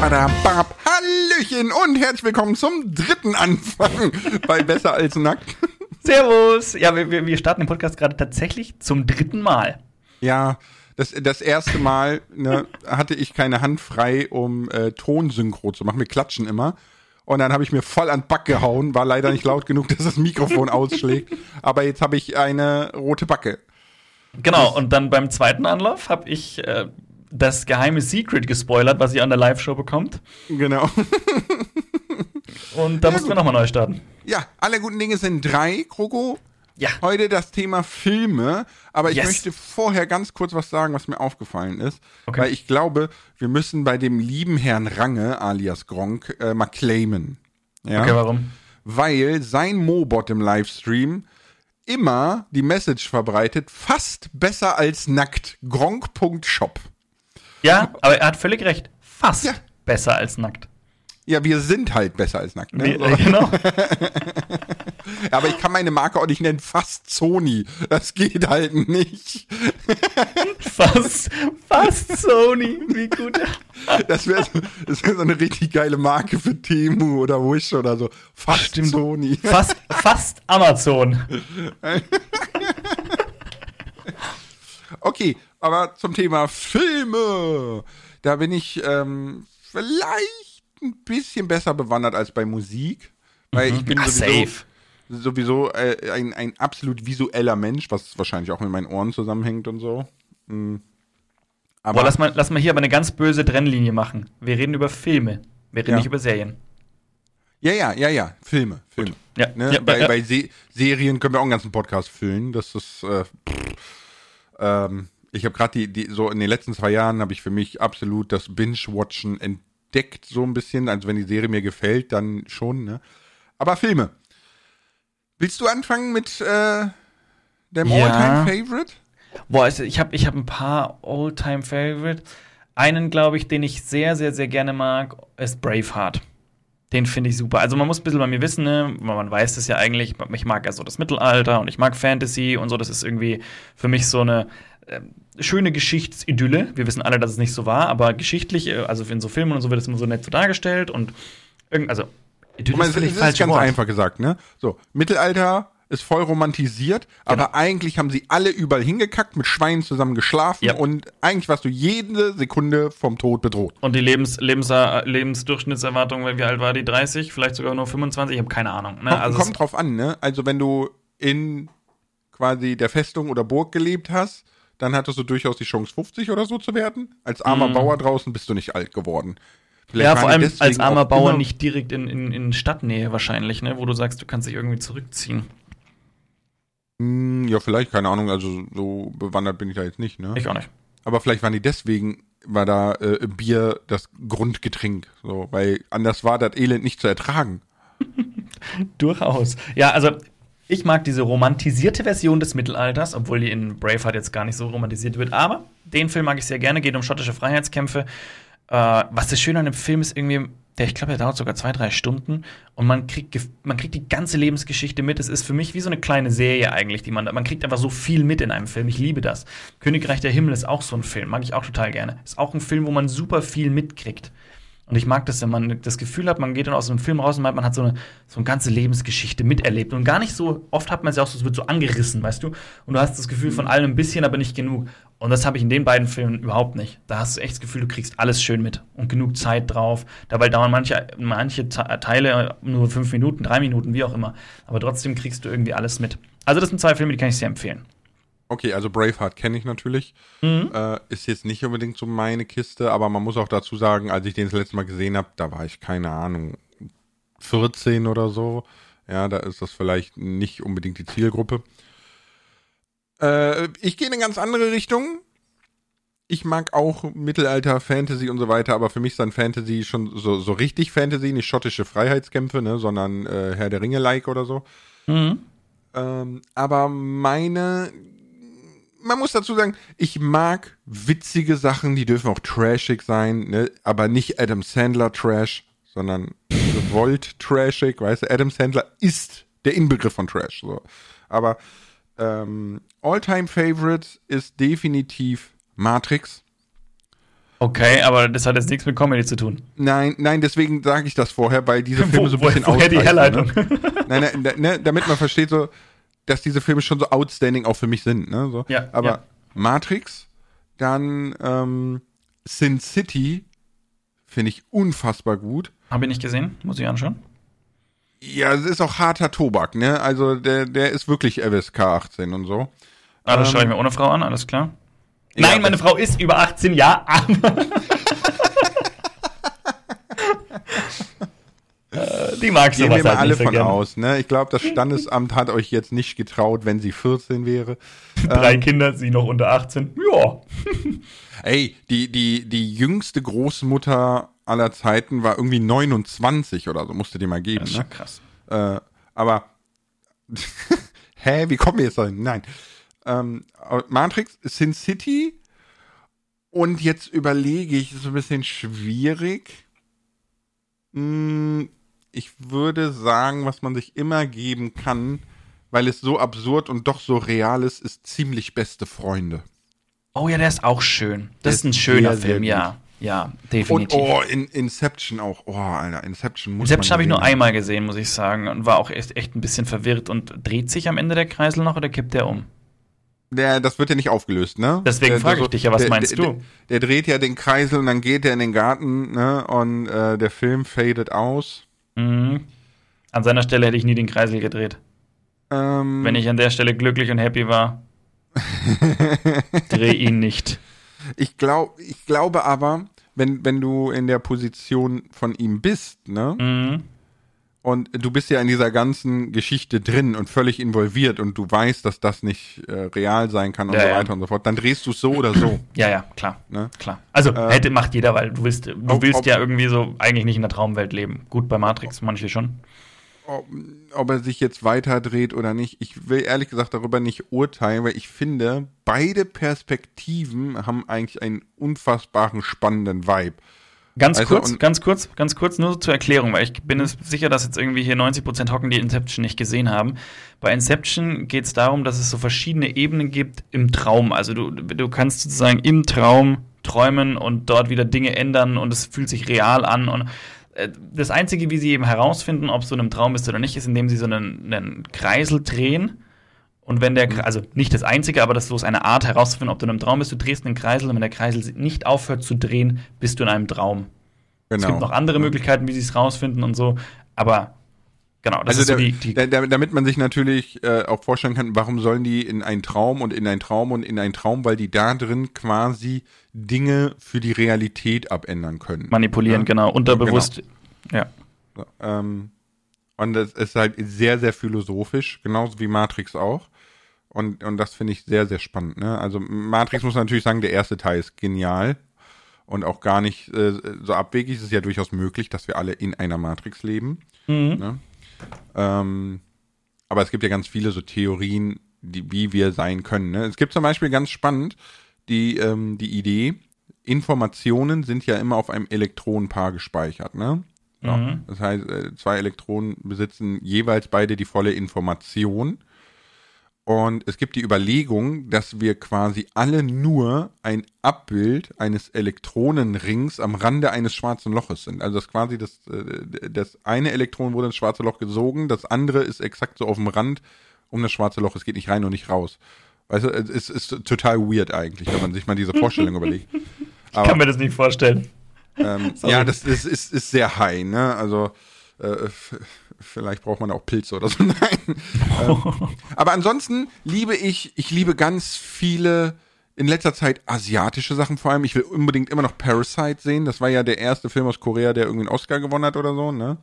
Badabab. Hallöchen und herzlich willkommen zum dritten Anfang bei Besser als Nackt. Servus! Ja, wir, wir starten den Podcast gerade tatsächlich zum dritten Mal. Ja, das, das erste Mal ne, hatte ich keine Hand frei, um äh, Tonsynchro zu machen. Wir klatschen immer. Und dann habe ich mir voll an den Back gehauen. War leider nicht laut genug, dass das Mikrofon ausschlägt. Aber jetzt habe ich eine rote Backe. Genau, und dann beim zweiten Anlauf habe ich äh, das geheime Secret gespoilert, was ihr an der Live-Show bekommt. Genau. Und da Ja, mussten wir nochmal neu starten. Ja, alle guten Dinge sind drei, Kroko. Ja. Heute das Thema Filme, aber ich Yes. möchte vorher ganz kurz was sagen, was mir aufgefallen ist. Okay. Weil ich glaube, wir müssen bei dem lieben Herrn Range, alias Gronk, äh, mal claimen. Ja? Okay, warum? Weil sein Mobot im Livestream immer die Message verbreitet, fast besser als nackt. Gronk.shop. Ja, aber er hat völlig recht. Fast Ja. besser als nackt. Ja, wir sind halt besser als nackt. Ne? So. äh, genau. Aber ich kann meine Marke auch nicht nennen, fast Sony. Das geht halt nicht. Fast, fast Sony. Wie gut. Das wäre so, das wär so eine richtig geile Marke für Temu oder Wish oder so. Fast Stimmt. Sony. Fast, fast Amazon. Okay, aber zum Thema Filme. Da bin ich ähm, vielleicht ein bisschen besser bewandert als bei Musik. Weil ich bin Ah, sowieso, safe. sowieso äh, ein, ein absolut visueller Mensch, was wahrscheinlich auch mit meinen Ohren zusammenhängt und so. Mm. Aber Boah, lass mal, lass mal hier aber eine ganz böse Trennlinie machen. Wir reden über Filme. Wir reden Ja. nicht über Serien. ja, ja, ja, ja, Filme, Filme. Ja, Ne? ja, bei bei Se Serien können wir auch einen ganzen Podcast füllen. Das ist, äh, pff, ähm, ich habe gerade die, die, so in den letzten zwei Jahren habe ich für mich absolut das Binge-Watchen entdeckt, so ein bisschen. Also wenn die Serie mir gefällt, dann schon, ne? Aber Filme. Willst du anfangen mit äh, dem Ja. All-Time-Favorite? Boah, also ich habe ich hab ein paar All-Time-Favorite. Einen, glaube ich, den ich sehr, sehr, sehr gerne mag, ist Braveheart. Den finde ich super. Also man muss ein bisschen bei mir wissen, ne? man weiß das ja eigentlich, ich mag ja so das Mittelalter und ich mag Fantasy und so. Das ist irgendwie für mich so eine äh, schöne Geschichtsidylle. Wir wissen alle, dass es nicht so war, aber geschichtlich, äh, also in so Filmen und so wird es immer so nett so dargestellt und irgend, also Idylle Ich meine, ist falsches ganz Wort. einfach gesagt, ne? So, Mittelalter ist voll romantisiert, Genau. aber eigentlich haben sie alle überall hingekackt, mit Schweinen zusammen geschlafen Ja. und eigentlich warst du jede Sekunde vom Tod bedroht. Und die Lebens Lebens Lebensdurchschnittserwartung, wie alt war die? 30? Vielleicht sogar nur 25? Ich habe keine Ahnung. Ne? Kommt, Also kommt drauf an, ne? Also wenn du in quasi der Festung oder Burg gelebt hast, dann hattest du durchaus die Chance, 50 oder so zu werden. Als armer Bauer draußen bist du nicht alt geworden. Vielleicht ja, vor allem als armer Bauer nicht direkt in, in, in Stadtnähe wahrscheinlich, ne? wo du sagst, du kannst dich irgendwie zurückziehen. Hm, ja, vielleicht, keine Ahnung, also so bewandert bin ich da jetzt nicht, ne? Ich auch nicht. Aber vielleicht waren die deswegen, war da äh, Bier das Grundgetränk, so, weil anders war das Elend nicht zu ertragen. Durchaus. Ja, also ich mag diese romantisierte Version des Mittelalters, obwohl die in Braveheart jetzt gar nicht so romantisiert wird. Aber den Film mag ich sehr gerne, geht um schottische Freiheitskämpfe. Äh, was das Schöne an dem Film ist, irgendwie, der, ich glaube, der dauert sogar zwei, drei Stunden und man kriegt, man kriegt die ganze Lebensgeschichte mit. Es ist für mich wie so eine kleine Serie eigentlich, die man, man kriegt einfach so viel mit in einem Film. Ich liebe das. Königreich der Himmel ist auch so ein Film, mag ich auch total gerne. Ist auch ein Film, wo man super viel mitkriegt. Und ich mag das, wenn man das Gefühl hat, man geht dann aus einem Film raus und meint, man hat so eine, so eine ganze Lebensgeschichte miterlebt. Und gar nicht so, oft hat man es ja auch so, es wird so angerissen, weißt du? Und du hast das Gefühl von allem ein bisschen, aber nicht genug. Und das habe ich in den beiden Filmen überhaupt nicht. Da hast du echt das Gefühl, du kriegst alles schön mit und genug Zeit drauf. Dabei dauern manche, manche Te- Teile nur fünf Minuten, drei Minuten, wie auch immer. Aber trotzdem kriegst du irgendwie alles mit. Also, das sind zwei Filme, die kann ich sehr empfehlen. Okay, also Braveheart kenne ich natürlich. Äh, ist jetzt nicht unbedingt so meine Kiste, aber man muss auch dazu sagen, als ich den das letzte Mal gesehen habe, da war ich, keine Ahnung, 14 oder so. Ja, da ist das vielleicht nicht unbedingt die Zielgruppe. Äh, ich gehe in eine ganz andere Richtung. Ich mag auch Mittelalter, Fantasy und so weiter, aber für mich ist dann Fantasy schon so, so richtig Fantasy, nicht schottische Freiheitskämpfe, ne, sondern äh, Herr der Ringe-like oder so. Ähm, aber meine, man muss dazu sagen, ich mag witzige Sachen, die dürfen auch trashig sein, ne? aber nicht Adam Sandler Trash, sondern gewollt trashig, weißt du, Adam Sandler ist der Inbegriff von Trash. So. Aber ähm, All-Time Favorite ist definitiv Matrix. Okay, aber das hat jetzt nichts mit Comedy zu tun. Nein, nein, deswegen sage ich das vorher, weil diese Filme Wo- so ein bisschen woher die ausreißen, Herleitung? Ne? Nein, nein, ne, damit man versteht, so, dass diese Filme schon so outstanding auch für mich sind. Ne? So. Ja, Aber ja. Matrix, dann ähm, Sin City finde ich unfassbar gut. Habe ich nicht gesehen, muss ich anschauen. Ja, es ist auch harter Tobak, ne? Also der, der ist wirklich FSK 18 und so. Ah, das Ähm, schaue ich mir ohne Frau an, alles klar. Ja, Nein, meine Frau ist über 18 Jahre. Äh, Die mag Gehen sowas wir mal halt alle von gerne. aus, ne? Ich glaube, das Standesamt hat euch jetzt nicht getraut, wenn sie 14 wäre. Drei Kinder, sie noch unter 18. Ja. Ey, die, die, die jüngste Großmutter aller Zeiten war irgendwie 29 oder so, musste dir mal geben, Das ist ne? krass. Äh, aber, hä, wie kommen wir jetzt dahin? Nein. Ähm, Matrix, Sin City und jetzt überlege ich, ist ein bisschen schwierig. Hm, ich würde sagen, was man sich immer geben kann, weil es so absurd und doch so real ist, ist ziemlich beste Freunde. Oh ja, der ist auch schön. Das Der ist ein schöner sehr, sehr Film, gut. ja. Ja, Und definitiv. oh, in Inception auch. Oh, Alter, Inception muss Inception habe ich nur einmal gesehen, muss ich sagen, und war auch echt, echt ein bisschen verwirrt. Und dreht sich am Ende der Kreisel noch oder kippt der um? Der, das wird ja nicht aufgelöst, ne? Deswegen frage ich dich ja, was der, meinst der, du? Der, der dreht ja den Kreisel und dann geht er in den Garten, ne? Und äh, der Film fadet aus. Mhm. An seiner Stelle hätte ich nie den Kreisel gedreht. Ähm, Wenn ich an der Stelle glücklich und happy war, dreh ihn nicht. ich, glaub, ich glaube aber, wenn, wenn du in der Position von ihm bist, ne? Mhm. Und du bist ja in dieser ganzen Geschichte drin und völlig involviert und du weißt, dass das nicht äh, real sein kann und Ja, so ja. weiter und so fort, dann drehst du es so oder so. Ja, ja, klar. Ne? Klar. Also Äh, hätte macht jeder, weil du willst, du ob- willst ob- ja irgendwie so eigentlich nicht in der Traumwelt leben. Gut bei Matrix, manche schon. ob, ob er sich jetzt weiter dreht oder nicht. Ich will ehrlich gesagt darüber nicht urteilen, weil ich finde, beide Perspektiven haben eigentlich einen unfassbaren spannenden Vibe. Ganz Also, kurz, ganz kurz, ganz kurz nur zur Erklärung, weil ich bin es sicher, dass jetzt irgendwie hier 90% hocken, die Inception nicht gesehen haben. Bei Inception geht es darum, dass es so verschiedene Ebenen gibt im Traum. Also du, du kannst sozusagen im Traum träumen und dort wieder Dinge ändern und es fühlt sich real an. Und äh, das Einzige, wie sie eben herausfinden, ob du in einem Traum bist oder nicht, ist, indem sie so einen, einen Kreisel drehen. Und wenn der, Kre- also nicht das Einzige, aber das ist so eine Art herauszufinden, ob du in einem Traum bist, du drehst einen Kreisel und wenn der Kreisel nicht aufhört zu drehen, bist du in einem Traum. Genau. Es gibt noch andere Möglichkeiten, wie sie es rausfinden und so, aber genau, das Also ist so die, die da, da, damit man sich natürlich äh, auch vorstellen kann, warum sollen die in einen Traum und in einen Traum und in einen Traum, weil die da drin quasi Dinge für die Realität abändern können. manipulieren, Ja? genau, unterbewusst. Ja. So, ähm, und das ist halt sehr, sehr philosophisch, genauso wie Matrix auch. Und, und das finde ich sehr, sehr spannend. Ne? Also Matrix muss man natürlich sagen, der erste Teil ist genial und auch gar nicht äh, so abwegig. Es ist ja durchaus möglich, dass wir alle in einer Matrix leben. Ne? Ähm, aber es gibt ja ganz viele so Theorien, die, wie wir sein können. Ne? Es gibt zum Beispiel ganz spannend die, ähm, die Idee, Informationen sind ja immer auf einem Elektronenpaar gespeichert. Ne? Mhm. Das heißt, äh, zwei Elektronen besitzen jeweils beide die volle Information. Und es gibt die Überlegung, dass wir quasi alle nur ein Abbild eines Elektronenrings am Rande eines schwarzen Loches sind. Also dass quasi das, äh, das eine Elektron wurde ins schwarze Loch gesogen, das andere ist exakt so auf dem Rand um das schwarze Loch. Es geht nicht rein und nicht raus. Weißt du, es ist total weird eigentlich, wenn man sich mal diese Vorstellung überlegt. Ich kann mir das nicht vorstellen. Ähm, ja, das ist, ist, ist sehr high, ne? Also äh, vielleicht braucht man auch Pilze oder so. Nein. ähm, aber ansonsten liebe ich, ich liebe ganz viele in letzter Zeit asiatische Sachen vor allem. Ich will unbedingt immer noch Parasite sehen. Das war ja der erste Film aus Korea, der irgendwie einen Oscar gewonnen hat oder so, ne?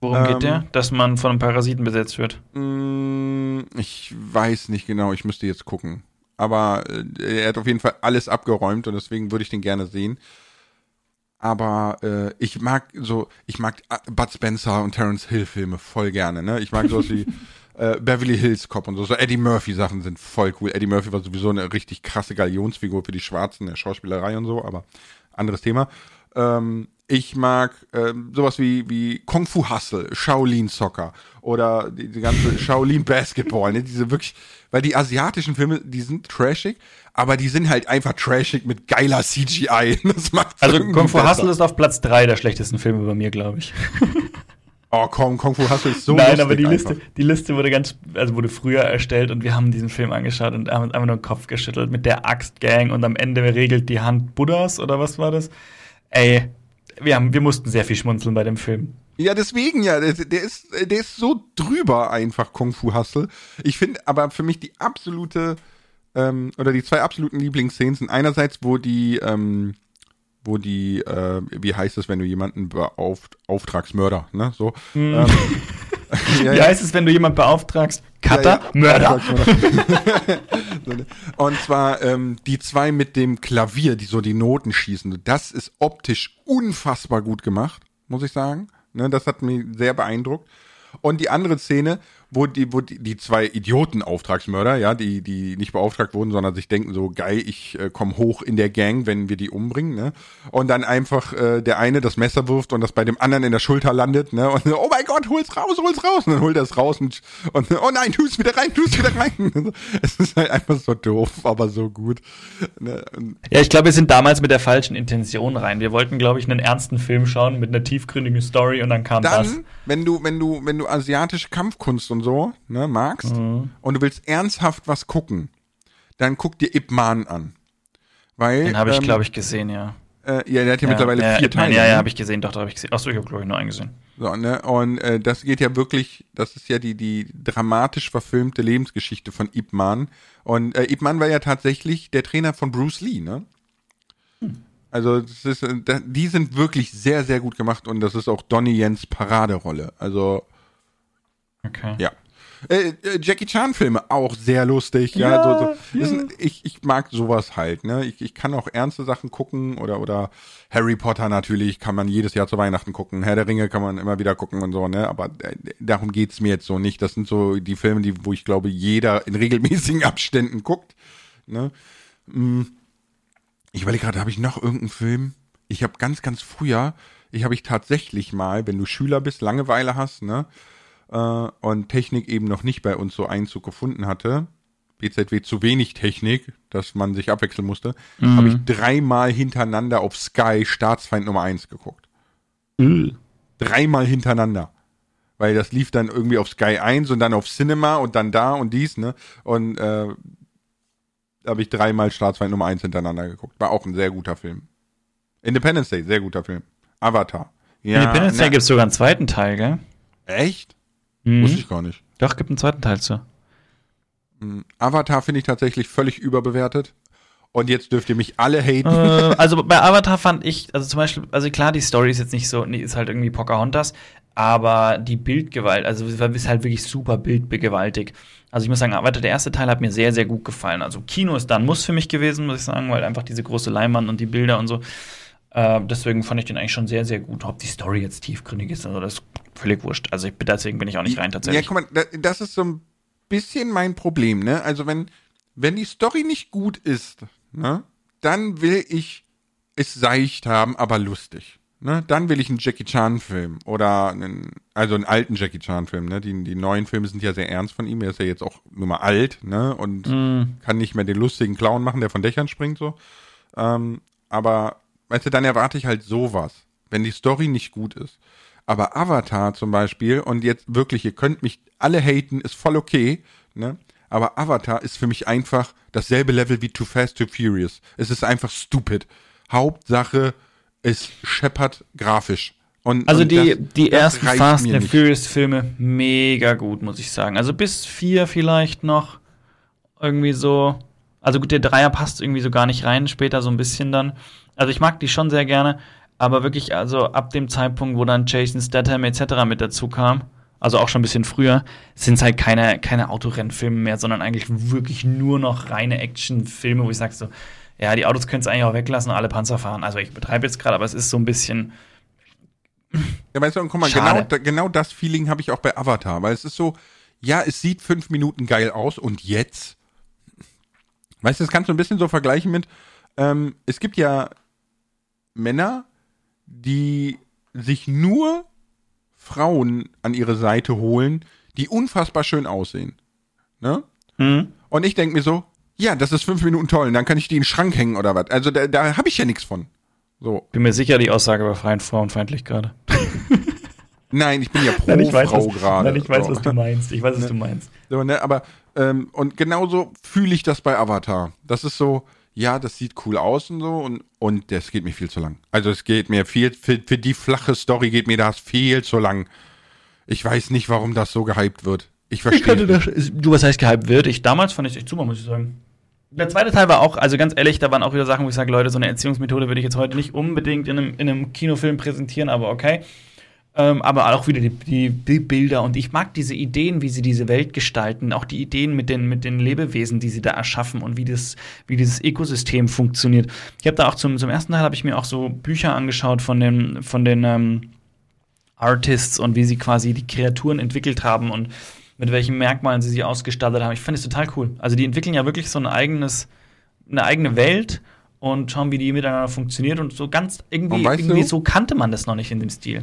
Worum Ähm, geht der? Dass man von einem Parasiten besetzt wird. Mm, ich weiß nicht genau, ich müsste jetzt gucken. Aber äh, er hat auf jeden Fall alles abgeräumt und deswegen würde ich den gerne sehen. Aber äh, ich mag so, ich mag äh, Bud Spencer und Terence Hill Filme voll gerne. Ne? Ich mag sowas wie äh, Beverly Hills Cop und so. So Eddie Murphy Sachen sind voll cool. Eddie Murphy war sowieso eine richtig krasse Galionsfigur für die Schwarzen, der Schauspielerei und so, aber anderes Thema. Ähm, ich mag ähm, sowas wie, wie Kung Fu Hustle, Shaolin Soccer oder die, die ganze Shaolin Basketball, ne? Diese wirklich, weil die asiatischen Filme, die sind trashig, aber die sind halt einfach trashig mit geiler CGI. Das macht also Kung Fu Hustle ist auf Platz drei der schlechtesten Filme bei mir, glaube ich. Oh, Kung, Kung Fu Hustle ist so Nein, aber die Liste, die Liste wurde ganz, also wurde früher erstellt und wir haben diesen Film angeschaut und haben einfach nur den Kopf geschüttelt mit der Axtgang und am Ende regelt die Hand Buddhas oder was war das? Ey, wir, haben, wir mussten sehr viel schmunzeln bei dem Film. Ja, deswegen ja, der, der, ist, der ist so drüber einfach, Kung Fu Hustle. Ich finde aber für mich die absolute, ähm, oder die zwei absoluten Lieblingsszenen sind einerseits, wo die, ähm, wo die, äh, wie heißt es, wenn du jemanden beauft, Auftragsmörder, ne, so. Mhm. Ähm, ja, wie heißt es, wenn du jemanden beauftragst? Cutter, Mörder. Ne. Und zwar ähm, die zwei mit dem Klavier, die so die Noten schießen. Das ist optisch unfassbar gut gemacht, muss ich sagen. Ne, das hat mich sehr beeindruckt. Und die andere Szene, wo die, wo die, die zwei Idioten-Auftragsmörder, ja, die, die nicht beauftragt wurden, sondern sich denken so, geil, ich äh, komme hoch in der Gang, wenn wir die umbringen, ne? Und dann einfach äh, der eine das Messer wirft und das bei dem anderen in der Schulter landet, ne? Und oh mein Gott, hol's raus, hol's raus. Und dann holt er es raus und, und oh nein, tu's wieder rein, tu's wieder rein. es ist halt einfach so doof, aber so gut. Ne? Ja, ich glaube, wir sind damals mit der falschen Intention rein. Wir wollten, glaube ich, einen ernsten Film schauen mit einer tiefgründigen Story und dann kam dann, das. Wenn du, wenn du, wenn du asiatische Kampfkunst und so ne, magst mhm. und du willst ernsthaft was gucken, dann guck dir Ip Man an. Weil, Den habe ich, ähm, glaube ich, gesehen, ja. Äh, ja, der hat ja, ja mittlerweile ja, vier Teile. Ja, ja, ne? habe ich gesehen, doch, da habe ich gesehen. Achso, ich habe, glaube ich, nur einen gesehen. So, ne? Und äh, das geht ja wirklich, das ist ja die, die dramatisch verfilmte Lebensgeschichte von Ip Man. Und äh, Ip Man war ja tatsächlich der Trainer von Bruce Lee, ne? Hm. Also das ist, äh, die sind wirklich sehr, sehr gut gemacht und das ist auch Donnie Jens Paraderolle. Also Okay. Ja. Äh, äh, Jackie Chan Filme auch sehr lustig, ja. ja, so, so. ja. Ist, ich, ich mag sowas halt, ne? Ich, ich kann auch ernste Sachen gucken oder oder Harry Potter natürlich kann man jedes Jahr zu Weihnachten gucken. Herr der Ringe kann man immer wieder gucken und so, ne? Aber äh, darum geht's mir jetzt so nicht. Das sind so die Filme, die wo ich glaube jeder in regelmäßigen Abständen guckt, ne? Hm. Ich überlege gerade, habe ich noch irgendeinen Film? Ich habe ganz ganz früher, ich habe ich tatsächlich mal, wenn du Schüler bist, Langeweile hast, ne? Äh, und Technik eben noch nicht bei uns so Einzug gefunden hatte, BZW zu wenig Technik, dass man sich abwechseln musste, mhm. habe ich dreimal hintereinander auf Sky Staatsfeind Nummer 1 geguckt. Mhm. Dreimal hintereinander. Weil das lief dann irgendwie auf Sky 1 und dann auf Cinema und dann da und dies, ne? Und äh, da habe ich dreimal Staatsfeind Nummer 1 hintereinander geguckt. War auch ein sehr guter Film. Independence Day, sehr guter Film. Avatar. Ja, Independence Day gibt es sogar einen zweiten Teil, gell? Echt? Mhm. Wusste ich gar nicht. Doch, gibt einen zweiten Teil zu. Hm, Avatar finde ich tatsächlich völlig überbewertet. Und jetzt dürft ihr mich alle haten. Äh, also bei Avatar fand ich, also zum Beispiel, also klar, die Story ist jetzt nicht so, ist halt irgendwie Pocahontas, aber die Bildgewalt, also es ist halt wirklich super bildbegewaltig. Also ich muss sagen, Avatar, der erste Teil hat mir sehr, sehr gut gefallen. Also Kino ist dann Muss für mich gewesen, muss ich sagen, weil einfach diese große Leinwand und die Bilder und so. Äh, deswegen fand ich den eigentlich schon sehr, sehr gut. Ob die Story jetzt tiefgründig ist, also das ist völlig wurscht. Also ich, deswegen bin ich auch nicht rein tatsächlich. Ja, guck mal, das ist so ein bisschen mein Problem, ne? Also wenn, wenn die Story nicht gut ist, ne, dann will ich es seicht haben, aber lustig. Ne? Dann will ich einen Jackie Chan-Film oder einen, also einen alten Jackie Chan-Film. Ne? Die, die neuen Filme sind ja sehr ernst von ihm. Er ist ja jetzt auch nur mal alt ne? und mm. kann nicht mehr den lustigen Clown machen, der von Dächern springt so. Ähm, aber weißt du, dann erwarte ich halt sowas, wenn die Story nicht gut ist. Aber Avatar zum Beispiel, und jetzt wirklich, ihr könnt mich alle haten, ist voll okay, ne? Aber Avatar ist für mich einfach dasselbe Level wie Too Fast, Too Furious. Es ist einfach stupid. Hauptsache, es scheppert grafisch. Und, also und die, das, die das ersten Fast and Furious Filme mega gut, muss ich sagen. Also bis vier vielleicht noch irgendwie so. Also gut, der Dreier passt irgendwie so gar nicht rein, später so ein bisschen dann. Also ich mag die schon sehr gerne, aber wirklich, also ab dem Zeitpunkt, wo dann Jason Statham etc. mit dazu kam, also auch schon ein bisschen früher, sind es halt keine, keine Autorennfilme mehr, sondern eigentlich wirklich nur noch reine Actionfilme, wo ich sage so, ja, die Autos können es eigentlich auch weglassen und alle Panzer fahren. Also ich betreibe jetzt gerade, aber es ist so ein bisschen. Ja, weißt du, guck mal, genau, genau das Feeling habe ich auch bei Avatar, weil es ist so, ja, es sieht fünf Minuten geil aus und jetzt? Weißt du, das kannst du ein bisschen so vergleichen mit, ähm, es gibt ja Männer, die sich nur Frauen an ihre Seite holen, die unfassbar schön aussehen. Ne? Mhm. Und ich denke mir so, ja, das ist fünf Minuten toll, und dann kann ich die in den Schrank hängen oder was. Also da, da habe ich ja nichts von. So. Bin mir sicher, die Aussage war freien frauenfeindlich gerade. Nein, ich bin ja pro Nein, ich weiß, Frau was, gerade. nein, ich weiß, so. was du meinst. Ich weiß, was du meinst. So, ne, aber, ähm, und genauso fühle ich das bei Avatar. Das ist so, ja, das sieht cool aus und so, und, und das geht mir viel zu lang. Also es geht mir viel, für, für die flache Story geht mir das viel zu lang. Ich weiß nicht, warum das so gehypt wird. Ich verstehe. das. Du, was heißt gehypt wird? Ich damals fand ich echt super, muss ich sagen. Der zweite Teil war auch, also ganz ehrlich, da waren auch wieder Sachen, wo ich sage, Leute, so eine Erziehungsmethode würde ich jetzt heute nicht unbedingt in einem, in einem Kinofilm präsentieren, aber okay. Ähm, aber auch wieder die, die, Bilder und ich mag diese Ideen, wie sie diese Welt gestalten, auch die Ideen mit den, mit den Lebewesen, die sie da erschaffen und wie, das, wie dieses Ökosystem funktioniert. Ich habe da auch zum, zum ersten Teil habe ich mir auch so Bücher angeschaut von den, von den ähm, Artists und wie sie quasi die Kreaturen entwickelt haben und mit welchen Merkmalen sie sie ausgestattet haben. Ich finde es total cool. Also die entwickeln ja wirklich so ein eigenes, eine eigene Welt und schauen, wie die miteinander funktioniert und so ganz irgendwie, irgendwie so kannte man das noch nicht in dem Stil.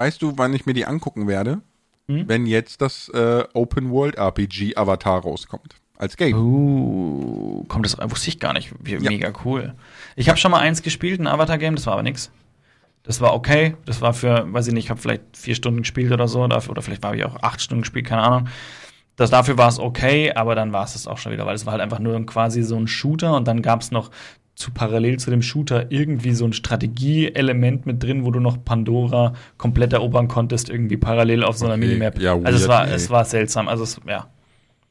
Weißt du, wann ich mir die angucken werde? Hm? Wenn jetzt das äh, Open World RPG Avatar rauskommt. Als Game. Uh, kommt das, wusste ich gar nicht. Wie, Ja. Mega cool. Ich habe schon mal eins gespielt, ein Avatar-Game, das war aber nix. Das war okay. Das war für, weiß ich nicht, ich habe vielleicht vier Stunden gespielt oder so, dafür, oder vielleicht habe ich auch acht Stunden gespielt, keine Ahnung. Das, dafür war es okay, aber dann war es das auch schon wieder, weil es war halt einfach nur quasi so ein Shooter und dann gab es noch zu parallel zu dem Shooter irgendwie so ein Strategieelement mit drin, wo du noch Pandora komplett erobern konntest, irgendwie parallel auf so einer Okay, Minimap. ja, also es weird, war, es war seltsam. Also es, ja.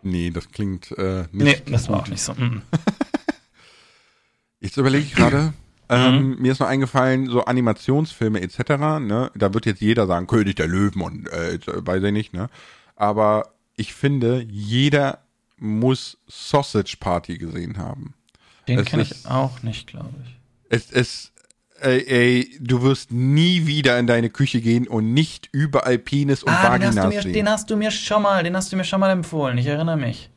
Nee, das klingt äh, Nee, nicht. das war auch nicht so. Mm. Jetzt überlege ich gerade. Ähm, mir ist noch eingefallen, so Animationsfilme etc., ne? Da wird jetzt jeder sagen, König der Löwen und äh, weiß ich nicht, ne? Aber ich finde, jeder muss Sausage Party gesehen haben. Den Es kenne ich ist- auch nicht, glaube ich. Es, es, ey, ey, du wirst nie wieder in deine Küche gehen und nicht überall Penis und Ah, den hast, Vaginas du mir, sehen. den hast du mir schon mal, den hast du mir schon mal empfohlen. Ich erinnere mich.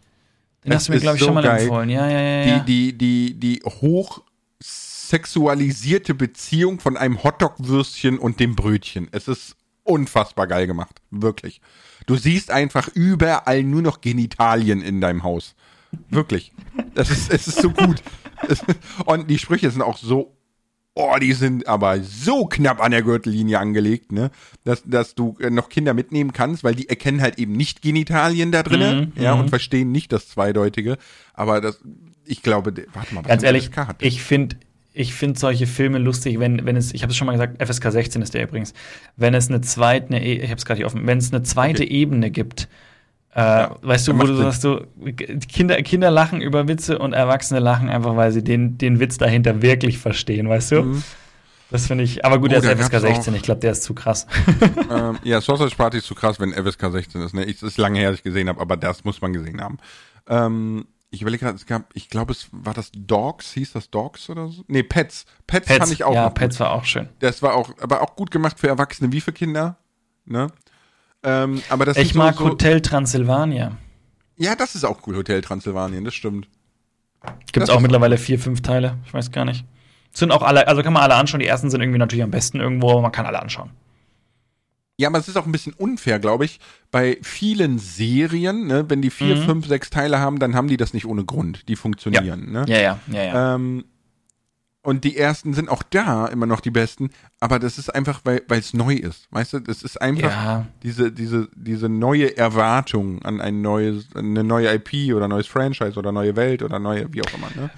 Den Das hast du mir, ist glaube ich, so schon mal geil. empfohlen. Ja, ja, ja. ja. die, die, die, die hochsexualisierte Beziehung von einem Hotdog-Würstchen und dem Brötchen. Es ist unfassbar geil gemacht. Wirklich. Du siehst einfach überall nur noch Genitalien in deinem Haus. Wirklich. Das ist, es ist so gut. Und die Sprüche sind auch so, oh, die sind aber so knapp an der Gürtellinie angelegt, ne, dass, dass du äh, noch Kinder mitnehmen kannst, weil die erkennen halt eben nicht Genitalien da drinnen, Mhm, ja, mhm. und verstehen nicht das Zweideutige. Aber das, ich glaube, warte mal, was Ganz ehrlich, ich finde ich find solche Filme lustig, wenn, wenn es, ich habe es schon mal gesagt, FSK 16 ist der übrigens, wenn es eine zweite, eine, ich habe es gerade hier offen, wenn es eine zweite Okay. Ebene gibt, äh, weißt du, wo du sagst, du, Kinder, Kinder lachen über Witze und Erwachsene lachen einfach, weil sie den, den Witz dahinter wirklich verstehen, weißt du? Mhm. Das finde ich, aber gut, Oh, der ist FSK gab's 16, auch- ich glaube, der ist zu krass. ähm, ja, Sausage Party ist zu krass, wenn FSK 16 ist. Ne? Ich, es ist lange her, dass ich gesehen habe, aber das muss man gesehen haben. Ähm, ich überlege gerade, es gab, ich glaube, es war das Dogs, hieß das Dogs oder so? Nee, Pets. Pets, Pets, fand ich auch ja, Pets gut. war auch schön. Das war auch, aber auch gut gemacht für Erwachsene wie für Kinder. Ne? Ähm, aber das Ich mag so, so, Hotel Transylvania. Ja, das ist auch cool, Hotel Transsilvanien, das stimmt. Gibt es auch mittlerweile vier, fünf Teile. Ich weiß gar nicht. Sind auch alle, also kann man alle anschauen. Die ersten sind irgendwie natürlich am besten irgendwo, aber man kann alle anschauen. Ja, aber es ist auch ein bisschen unfair, glaube ich. Bei vielen Serien, ne, wenn die vier, Mhm. fünf, sechs Teile haben, dann haben die das nicht ohne Grund. Die funktionieren. Ne? Ja, ja, ja, ja. Ähm, und die ersten sind auch da immer noch die besten, aber das ist einfach, weil es neu ist. Weißt du, das ist einfach ja. diese, diese, diese neue Erwartung an ein neues, eine neue IP oder neues Franchise oder neue Welt oder neue, wie auch immer. Ne?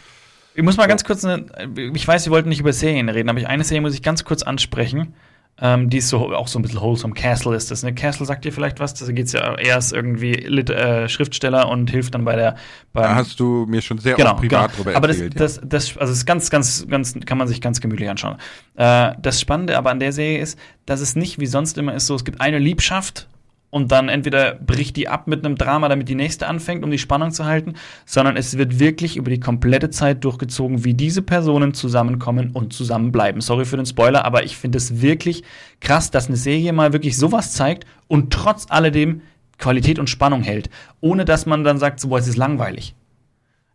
Ich muss mal ganz kurz, eine, ich weiß, wir wollten nicht über Serien reden, aber ich, eine Serie muss ich ganz kurz ansprechen. Ähm, die ist so auch so ein bisschen wholesome. Castle ist das. Ne? Castle sagt dir vielleicht was. Da geht es ja, er ist irgendwie Lit äh, Schriftsteller und hilft dann bei der. Da hast du mir schon sehr genau, oft privat genau. drüber aber erzählt. das, das, das, also das ist ganz, ganz, ganz, kann man sich ganz gemütlich anschauen. Äh, das Spannende aber an der Serie ist, dass es nicht wie sonst immer ist so, es gibt eine Liebschaft und dann entweder bricht die ab mit einem Drama, damit die nächste anfängt, um die Spannung zu halten, sondern es wird wirklich über die komplette Zeit durchgezogen, wie diese Personen zusammenkommen und zusammenbleiben. Sorry für den Spoiler, aber ich finde es wirklich krass, dass eine Serie mal wirklich sowas zeigt und trotz alledem Qualität und Spannung hält, ohne dass man dann sagt, so, boah, es ist langweilig.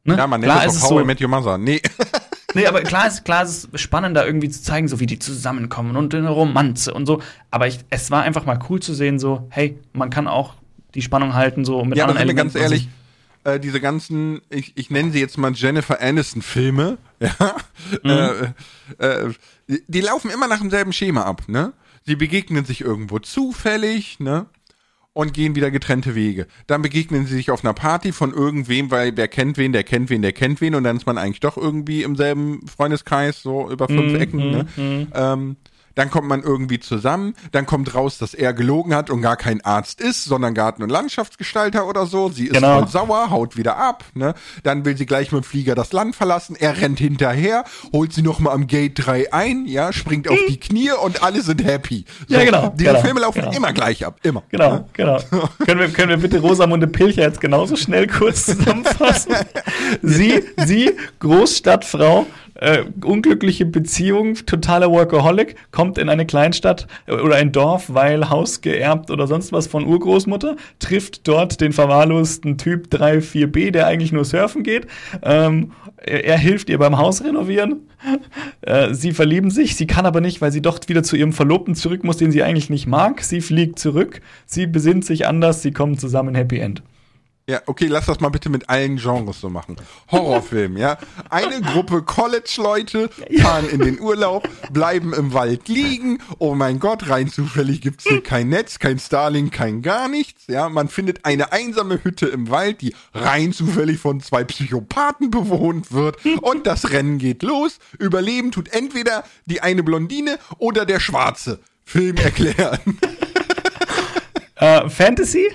Ne? ja, man nennt Klar ist auch es How so, Met Your Mother. Nee, Nee, aber klar ist, klar ist es spannend, da irgendwie zu zeigen, so wie die zusammenkommen und eine Romanze und so. Aber ich, es war einfach mal cool zu sehen, so, hey, man kann auch die Spannung halten, so mit ja, anderen wir ganz ehrlich, äh, diese ganzen, ich, ich nenne sie jetzt mal Jennifer Aniston-Filme, ja, Mhm. äh, äh, die- die laufen immer nach demselben Schema ab, ne? Sie begegnen sich irgendwo zufällig, ne? Und gehen wieder getrennte Wege. Dann begegnen sie sich auf einer Party von irgendwem, weil wer kennt wen, der kennt wen, der kennt wen und dann ist man eigentlich doch irgendwie im selben Freundeskreis, so über fünf Mhm, Ecken, ne? Ähm, dann kommt man irgendwie zusammen, dann kommt raus, dass er gelogen hat und gar kein Arzt ist, sondern Garten- und Landschaftsgestalter oder so. Sie ist Genau. voll sauer, haut wieder ab, ne? Dann will sie gleich mit dem Flieger das Land verlassen, er rennt hinterher, holt sie nochmal am Gate 3 ein, ja, springt auf die Knie und alle sind happy. So, Ja, genau, Diese genau, Filme laufen genau. immer gleich ab, immer. Genau, genau. können, wir, können wir bitte Rosamunde Pilcher jetzt genauso schnell kurz zusammenfassen? sie, sie, Großstadtfrau, äh, unglückliche Beziehung, totaler Workaholic, kommt in eine Kleinstadt äh, oder ein Dorf, weil Haus geerbt oder sonst was von Urgroßmutter, trifft dort den verwahrlosten Typ 34b, der eigentlich nur surfen geht. Ähm, er, er hilft ihr beim Haus renovieren. Äh, sie verlieben sich, sie kann aber nicht, weil sie doch wieder zu ihrem Verlobten zurück muss, den sie eigentlich nicht mag. Sie fliegt zurück, sie besinnt sich anders, sie kommen zusammen, Happy End. Ja, okay, lass das mal bitte mit allen Genres so machen. Horrorfilm, ja. Eine Gruppe College-Leute fahren in den Urlaub, bleiben im Wald liegen. Oh mein Gott, rein zufällig gibt's hier kein Netz, kein Starlink, kein gar nichts. Ja, man findet eine einsame Hütte im Wald, die rein zufällig von zwei Psychopathen bewohnt wird. Und das Rennen geht los. Überleben tut entweder die eine Blondine oder der Schwarze. Film erklären. Äh, Fantasy?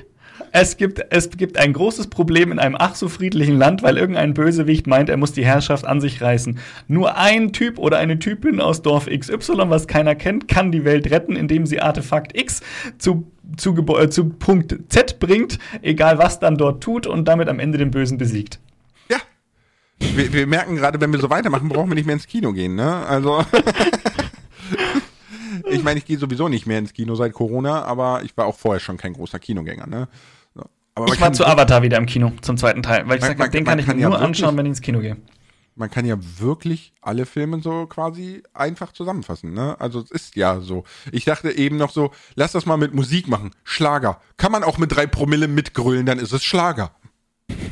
Es gibt, es gibt ein großes Problem in einem ach so friedlichen Land, weil irgendein Bösewicht meint, er muss die Herrschaft an sich reißen. Nur ein Typ oder eine Typin aus Dorf XY, was keiner kennt, kann die Welt retten, indem sie Artefakt X zu, zu, äh, zu Punkt Z bringt, egal was dann dort tut und damit am Ende den Bösen besiegt. Ja. Wir, wir merken gerade, wenn wir so weitermachen, brauchen wir nicht mehr ins Kino gehen, ne? Also. ich meine, ich gehe sowieso nicht mehr ins Kino seit Corona, aber ich war auch vorher schon kein großer Kinogänger, ne? Aber Ich war zu Avatar wieder im Kino zum zweiten Teil, weil ich man- den kann ich kann mir ja nur wirklich- anschauen, wenn ich ins Kino gehe. man kann ja wirklich alle Filme so quasi einfach zusammenfassen, ne? Also es ist ja so. Ich dachte eben noch so, lass das mal mit Musik machen. Schlager. Kann man auch mit drei Promille mitgrölen, dann ist es Schlager.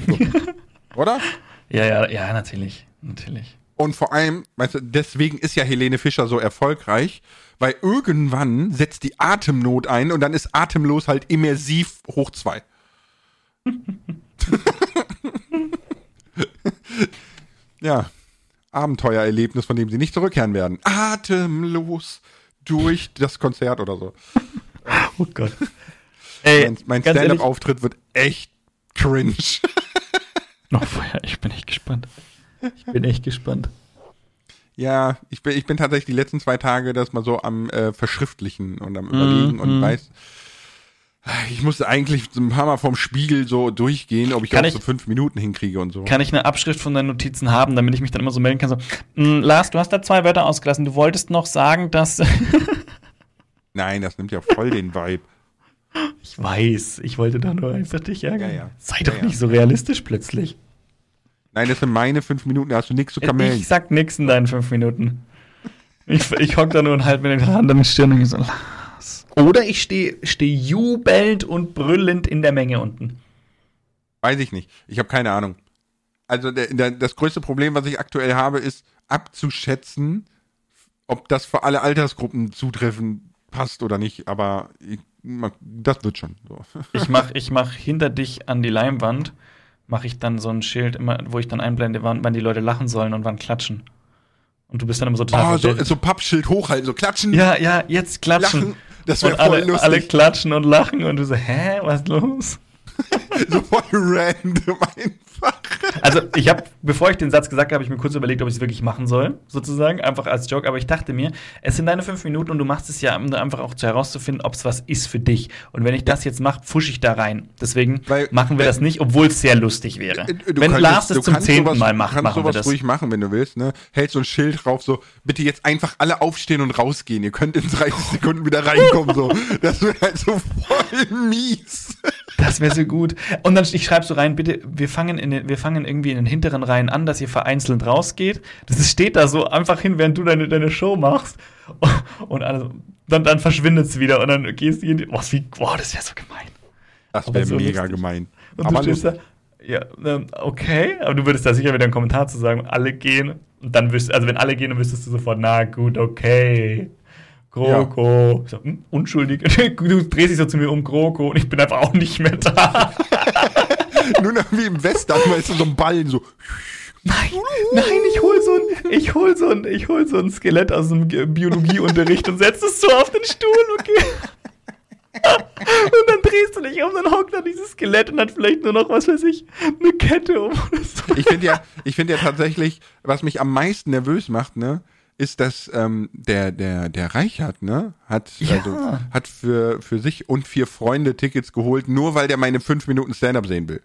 So. Oder? Ja, ja, ja, natürlich. Natürlich. Und vor allem, weißt du, deswegen ist ja Helene Fischer so erfolgreich, weil irgendwann setzt die Atemnot ein und dann ist atemlos halt immersiv hoch zwei. ja, Abenteuererlebnis, von dem sie nicht zurückkehren werden. Atemlos durch das Konzert oder so. Oh Gott. Ey, Mein, mein Stand-up-Auftritt wird echt cringe. Noch vorher, ich bin echt gespannt. Ich bin echt gespannt. Ja, ich bin, ich bin tatsächlich die letzten zwei Tage das mal so am äh, Verschriftlichen und am Überlegen und mm. weiß, ich musste eigentlich ein paar Mal vom Spiegel so durchgehen, ob ich Kann auch ich- so fünf Minuten hinkriege und so. Kann ich eine Abschrift von deinen Notizen haben, damit ich mich dann immer so melden kann? So, "Mm, Lars, du hast da zwei Wörter ausgelassen. Du wolltest noch sagen, dass. Nein, das nimmt ja voll den Vibe. ich weiß, ich wollte da nur einfach dich ärgern. Ja, ja. Sei doch ja. nicht so realistisch plötzlich. Nein, das sind meine fünf Minuten, da hast du nichts zu kamellen. Ich sag nix in deinen fünf Minuten. Ich, ich hock da nur und halt mir den Hand an die Stirn und so. Oder ich stehe steh jubelnd und brüllend in der Menge unten. Weiß ich nicht. Ich habe keine Ahnung. Also der, der, das größte Problem, was ich aktuell habe, ist abzuschätzen, ob das für alle Altersgruppen zutreffen passt oder nicht. Aber ich, das wird schon. So. Ich mach, ich mach hinter dich an die Leinwand, mache ich dann so ein Schild, immer, wo ich dann einblende, wann, wann die Leute lachen sollen und wann klatschen. Und du bist dann immer so total Oh, so, so Pappschild hochhalten, so klatschen, Ja, ja, jetzt klatschen. lachen. Das wäre voll alle, lustig. alle klatschen und lachen und du so, hä, was ist los? so voll random einfach. Also, ich habe, bevor ich den Satz gesagt habe, habe ich mir kurz überlegt, ob ich es wirklich machen soll, sozusagen, einfach als Joke. Aber ich dachte mir, es sind deine fünf Minuten und du machst es ja, um einfach auch zu herauszufinden, ob es was ist für dich. Und wenn ich das jetzt mache, pfusche ich da rein. Deswegen Weil- machen wir äh, das nicht, obwohl es sehr lustig wäre. Äh, Du wenn könntest- Lars es zum kannst zehnten sowas- Mal macht, du kannst machen wir sowas das. ruhig machen, wenn du willst, ne? Hältst so ein Schild drauf, so, bitte jetzt einfach alle aufstehen und rausgehen. Ihr könnt in 30 Sekunden wieder reinkommen, so. Das wäre halt so voll mies. Das wäre so gut. Und dann ich schreibe so rein, bitte, wir fangen, in den, wir fangen irgendwie in den hinteren Reihen an, dass ihr vereinzelt rausgeht. Das steht da so einfach hin, während du deine, deine Show machst. Und also, dann, dann verschwindet es wieder und dann gehst du in die. Boah, wie, boah das wäre so gemein. Das wäre so mega lustig. gemein. Und aber du stehst da, ja, ähm, okay, aber du würdest da sicher wieder einen Kommentar zu sagen, alle gehen. Und dann wüsstest, also wenn alle gehen, dann wüsstest du sofort, na gut, okay. Kroko. Ja. So, hm, unschuldig. Du drehst dich so zu mir um, Kroko, und ich bin einfach auch nicht mehr da. Nur noch wie im Western, weißt du, so ein Ballen so. Nein, nein, ich hol so ein, ich hol so ein, ich hol so ein Skelett aus dem Biologieunterricht und setz es so auf den Stuhl, okay? und dann drehst du dich um, dann hockt da dieses Skelett und hat vielleicht nur noch, was weiß ich, eine Kette um. Ich finde ja, ich finde ja tatsächlich, was mich am meisten nervös macht, ne, ist, dass ähm, der, der, der Reichert, ne, hat, ja. also, hat für, für sich und vier Freunde Tickets geholt, nur weil der meine fünf Minuten Stand-up sehen will.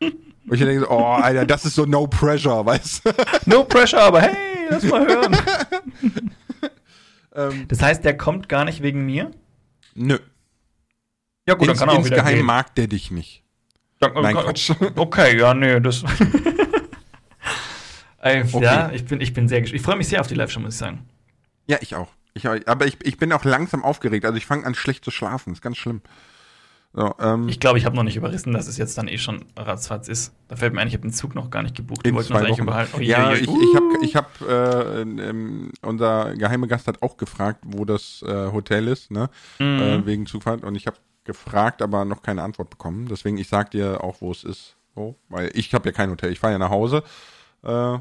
Und ich denke so, oh, Alter, das ist so no pressure, weißt du? No pressure, aber hey, lass mal hören. Ähm. das heißt, der kommt gar nicht wegen mir? Nö. Ja, gut, Ins, dann kann er auch Insgeheim gehen. mag der dich nicht. Dann, Nein, Quatsch. Okay, ja, nee, das. Okay. Ja, ich bin, ich bin sehr gespannt. Ich freue mich sehr auf die Live-Show, muss ich sagen. Ja, ich auch. Ich, aber ich, ich bin auch langsam aufgeregt. Also ich fange an schlecht zu schlafen. Das ist ganz schlimm. So, ähm, ich glaube, ich habe noch nicht überrissen, dass es jetzt dann eh schon ratzfatz ist. Da fällt mir ein, ich habe den Zug noch gar nicht gebucht. In zwei Wochen. Oh, ja, je, je. ich, ich habe, ich hab, äh, ähm, unser geheimer Gast hat auch gefragt, wo das äh, Hotel ist, ne? Mhm. Äh, wegen Zugfahrt. Und ich habe gefragt, aber noch keine Antwort bekommen. Deswegen, ich sag dir auch, wo es ist. So, weil ich habe ja kein Hotel. Ich fahre ja nach Hause. Äh,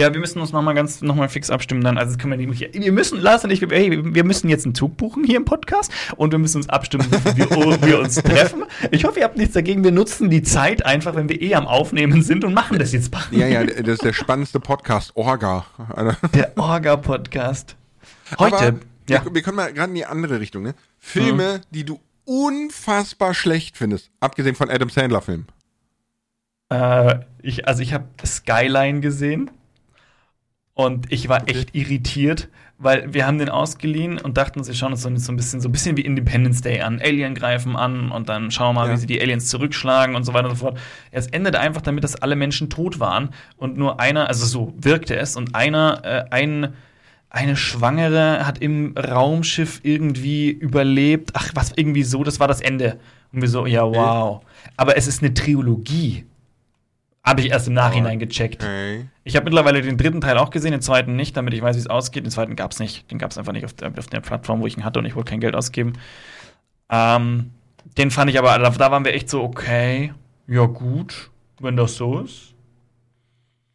ja, wir müssen uns nochmal ganz nochmal fix abstimmen dann. Also können wir nicht. Wir müssen, Lars und ich, hey, wir müssen jetzt einen Zug buchen hier im Podcast und wir müssen uns abstimmen, wie wir, wir uns treffen. Ich hoffe, ihr habt nichts dagegen. Wir nutzen die Zeit einfach, wenn wir eh am Aufnehmen sind und machen das jetzt. Ja, ja, das ist der spannendste Podcast, Orga. Der Orga-Podcast. Heute. Aber ja. wir, wir können mal gerade in die andere Richtung, ne? Filme, mhm. die du unfassbar schlecht findest, abgesehen von Adam Sandler-Filmen. Äh, ich, also ich habe Skyline gesehen. Und ich war echt irritiert, weil wir haben den ausgeliehen und dachten, sie schauen uns so ein bisschen, so ein bisschen wie Independence Day an. Alien greifen an und dann schauen wir mal, ja. wie sie die Aliens zurückschlagen und so weiter und so fort. Es endete einfach damit, dass alle Menschen tot waren und nur einer, also so wirkte es, und einer, äh, ein, eine Schwangere hat im Raumschiff irgendwie überlebt. Ach, was irgendwie so, das war das Ende. Und wir so, ja, wow. Aber es ist eine Trilogie. Habe ich erst im Nachhinein gecheckt. Okay. Ich habe mittlerweile den dritten Teil auch gesehen, den zweiten nicht, damit ich weiß, wie es ausgeht. Den zweiten gab es nicht. Den gab es einfach nicht auf der, auf der, Plattform, wo ich ihn hatte und ich wollte kein Geld ausgeben. Ähm, den fand ich aber, da, waren wir echt so, okay, ja gut, wenn das so ist.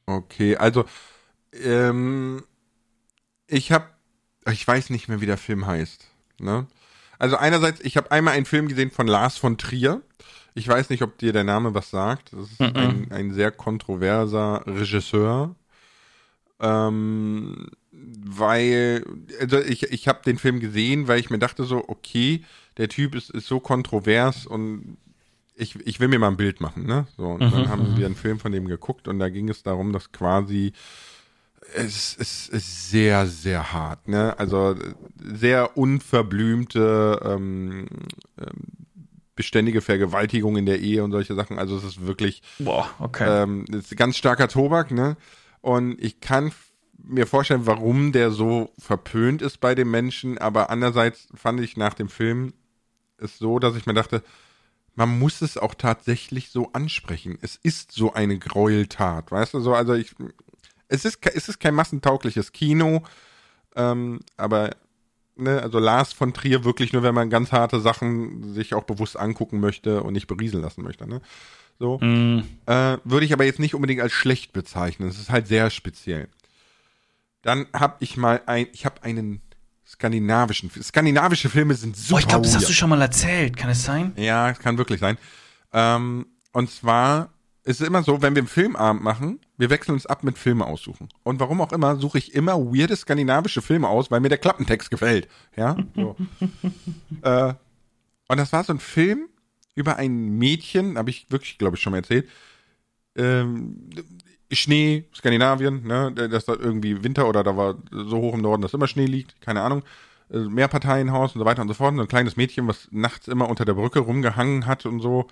Okay, also ähm, ich habe, ich weiß nicht mehr, wie der Film heißt. Ne? Also einerseits, ich habe einmal einen Film gesehen von Lars von Trier. Ich weiß nicht, ob dir der Name was sagt. Das ist mm -mm. Ein, ein, sehr kontroverser Regisseur. Ähm, weil, also ich, ich habe den Film gesehen, weil ich mir dachte so, okay, der Typ ist, ist so kontrovers und ich, ich will mir mal ein Bild machen, ne? So, und mhm, dann haben mhm. wir einen Film von dem geguckt und da ging es darum, dass quasi es, es ist sehr, sehr hart, ne? Also sehr unverblümte ähm, ähm, beständige Vergewaltigung in der Ehe und solche Sachen. Also es ist wirklich Boah, okay. ähm, ist ganz starker Tobak, ne? Und ich kann mir vorstellen, warum der so verpönt ist bei den Menschen, aber andererseits fand ich nach dem Film es so, dass ich mir dachte, man muss es auch tatsächlich so ansprechen. Es ist so eine Gräueltat, weißt du so, also ich es ist es ist kein massentaugliches Kino, ähm, aber ne, also Lars von Trier wirklich nur, wenn man ganz harte Sachen sich auch bewusst angucken möchte und nicht berieseln lassen möchte, ne? So. Mm. Äh, würde ich aber jetzt nicht unbedingt als schlecht bezeichnen. Es ist halt sehr speziell. Dann habe ich mal ein, ich habe einen skandinavischen, skandinavische Filme sind super. Oh, ich glaube, das hast du schon mal erzählt. Kann es sein? Ja, es kann wirklich sein. Ähm, und zwar ist es immer so, wenn wir einen Filmabend machen, wir wechseln uns ab mit Filme aussuchen. Und warum auch immer, suche ich immer weirde skandinavische Filme aus, weil mir der Klappentext gefällt. Ja. So. äh, und das war so ein Film über ein Mädchen, habe ich wirklich, glaube ich, schon mal erzählt. Ähm, Schnee, Skandinavien, ne, das da irgendwie Winter oder da war so hoch im Norden, dass immer Schnee liegt, keine Ahnung. äh, Mehrparteienhaus und so weiter und so fort. So ein kleines Mädchen, was nachts immer unter der Brücke rumgehangen hat und so.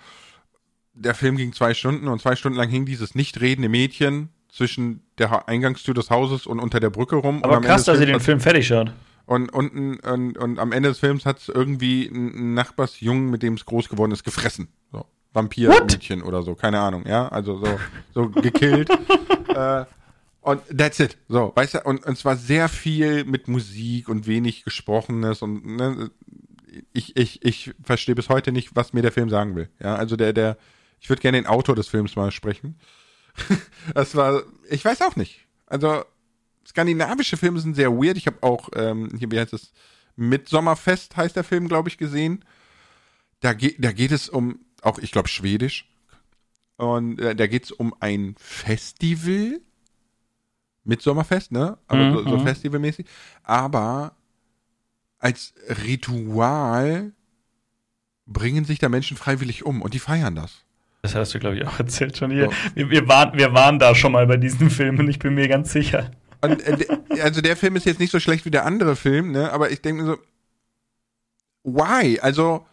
Der Film ging zwei Stunden und zwei Stunden lang hing dieses nicht redende Mädchen zwischen der Eingangstür des Hauses und unter der Brücke rum. Aber krass, dass ihr den Film fertig schaut. Und, und, und, und am Ende des Films hat es irgendwie ein Nachbarsjungen, mit dem es groß geworden ist, gefressen. So. Vampirmädchen oder so, keine Ahnung, ja. Also so, so gekillt. äh, und that's it. So, weißt du, und, und es war sehr viel mit Musik und wenig Gesprochenes und ne, ich, ich, ich verstehe bis heute nicht, was mir der Film sagen will. Ja, also der, der, ich würde gerne den Autor des Films mal sprechen. das war, ich weiß auch nicht. Also, skandinavische Filme sind sehr weird. Ich habe auch, ähm, hier, wie heißt es, Mitsommerfest heißt der Film, glaube ich, gesehen. Da, geht, da geht es um, auch ich glaube, Schwedisch. Und äh, da geht es um ein Festival mit Sommerfest, ne? Aber mhm. so, so mhm. festivalmäßig. Aber als Ritual bringen sich da Menschen freiwillig um und die feiern das. Das hast du, glaube ich, auch erzählt schon hier. So. Wir, wir, waren, wir waren da schon mal bei diesem Film und ich bin mir ganz sicher. Und, äh, also der Film ist jetzt nicht so schlecht wie der andere Film, ne? Aber ich denke mir so, why? Also,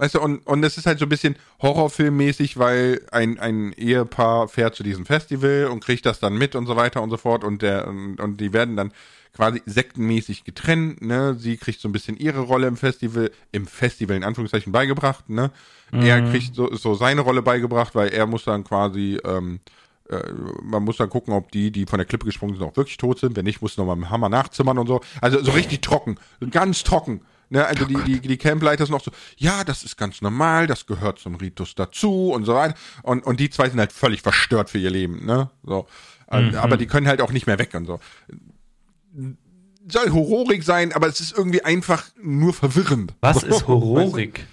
Weißt du, und, und es ist halt so ein bisschen Horrorfilmmäßig, weil ein, ein Ehepaar fährt zu diesem Festival und kriegt das dann mit und so weiter und so fort und der, und, und die werden dann quasi sektenmäßig getrennt, ne? Sie kriegt so ein bisschen ihre Rolle im Festival, im Festival in Anführungszeichen beigebracht, ne? Mhm. Er kriegt so, so seine Rolle beigebracht, weil er muss dann quasi, ähm, äh, man muss dann gucken, ob die, die von der Klippe gesprungen sind, auch wirklich tot sind. Wenn nicht, muss nochmal mit dem Hammer nachzimmern und so. Also so richtig trocken, ganz trocken. Ne, also oh die, die, die Campleiter sind auch so, ja, das ist ganz normal, das gehört zum Ritus dazu und so weiter. Und, und die zwei sind halt völlig verstört für ihr Leben, ne? So. Mhm. Aber die können halt auch nicht mehr weg und so. Soll horrorig sein, aber es ist irgendwie einfach nur verwirrend. Was ist horrorig?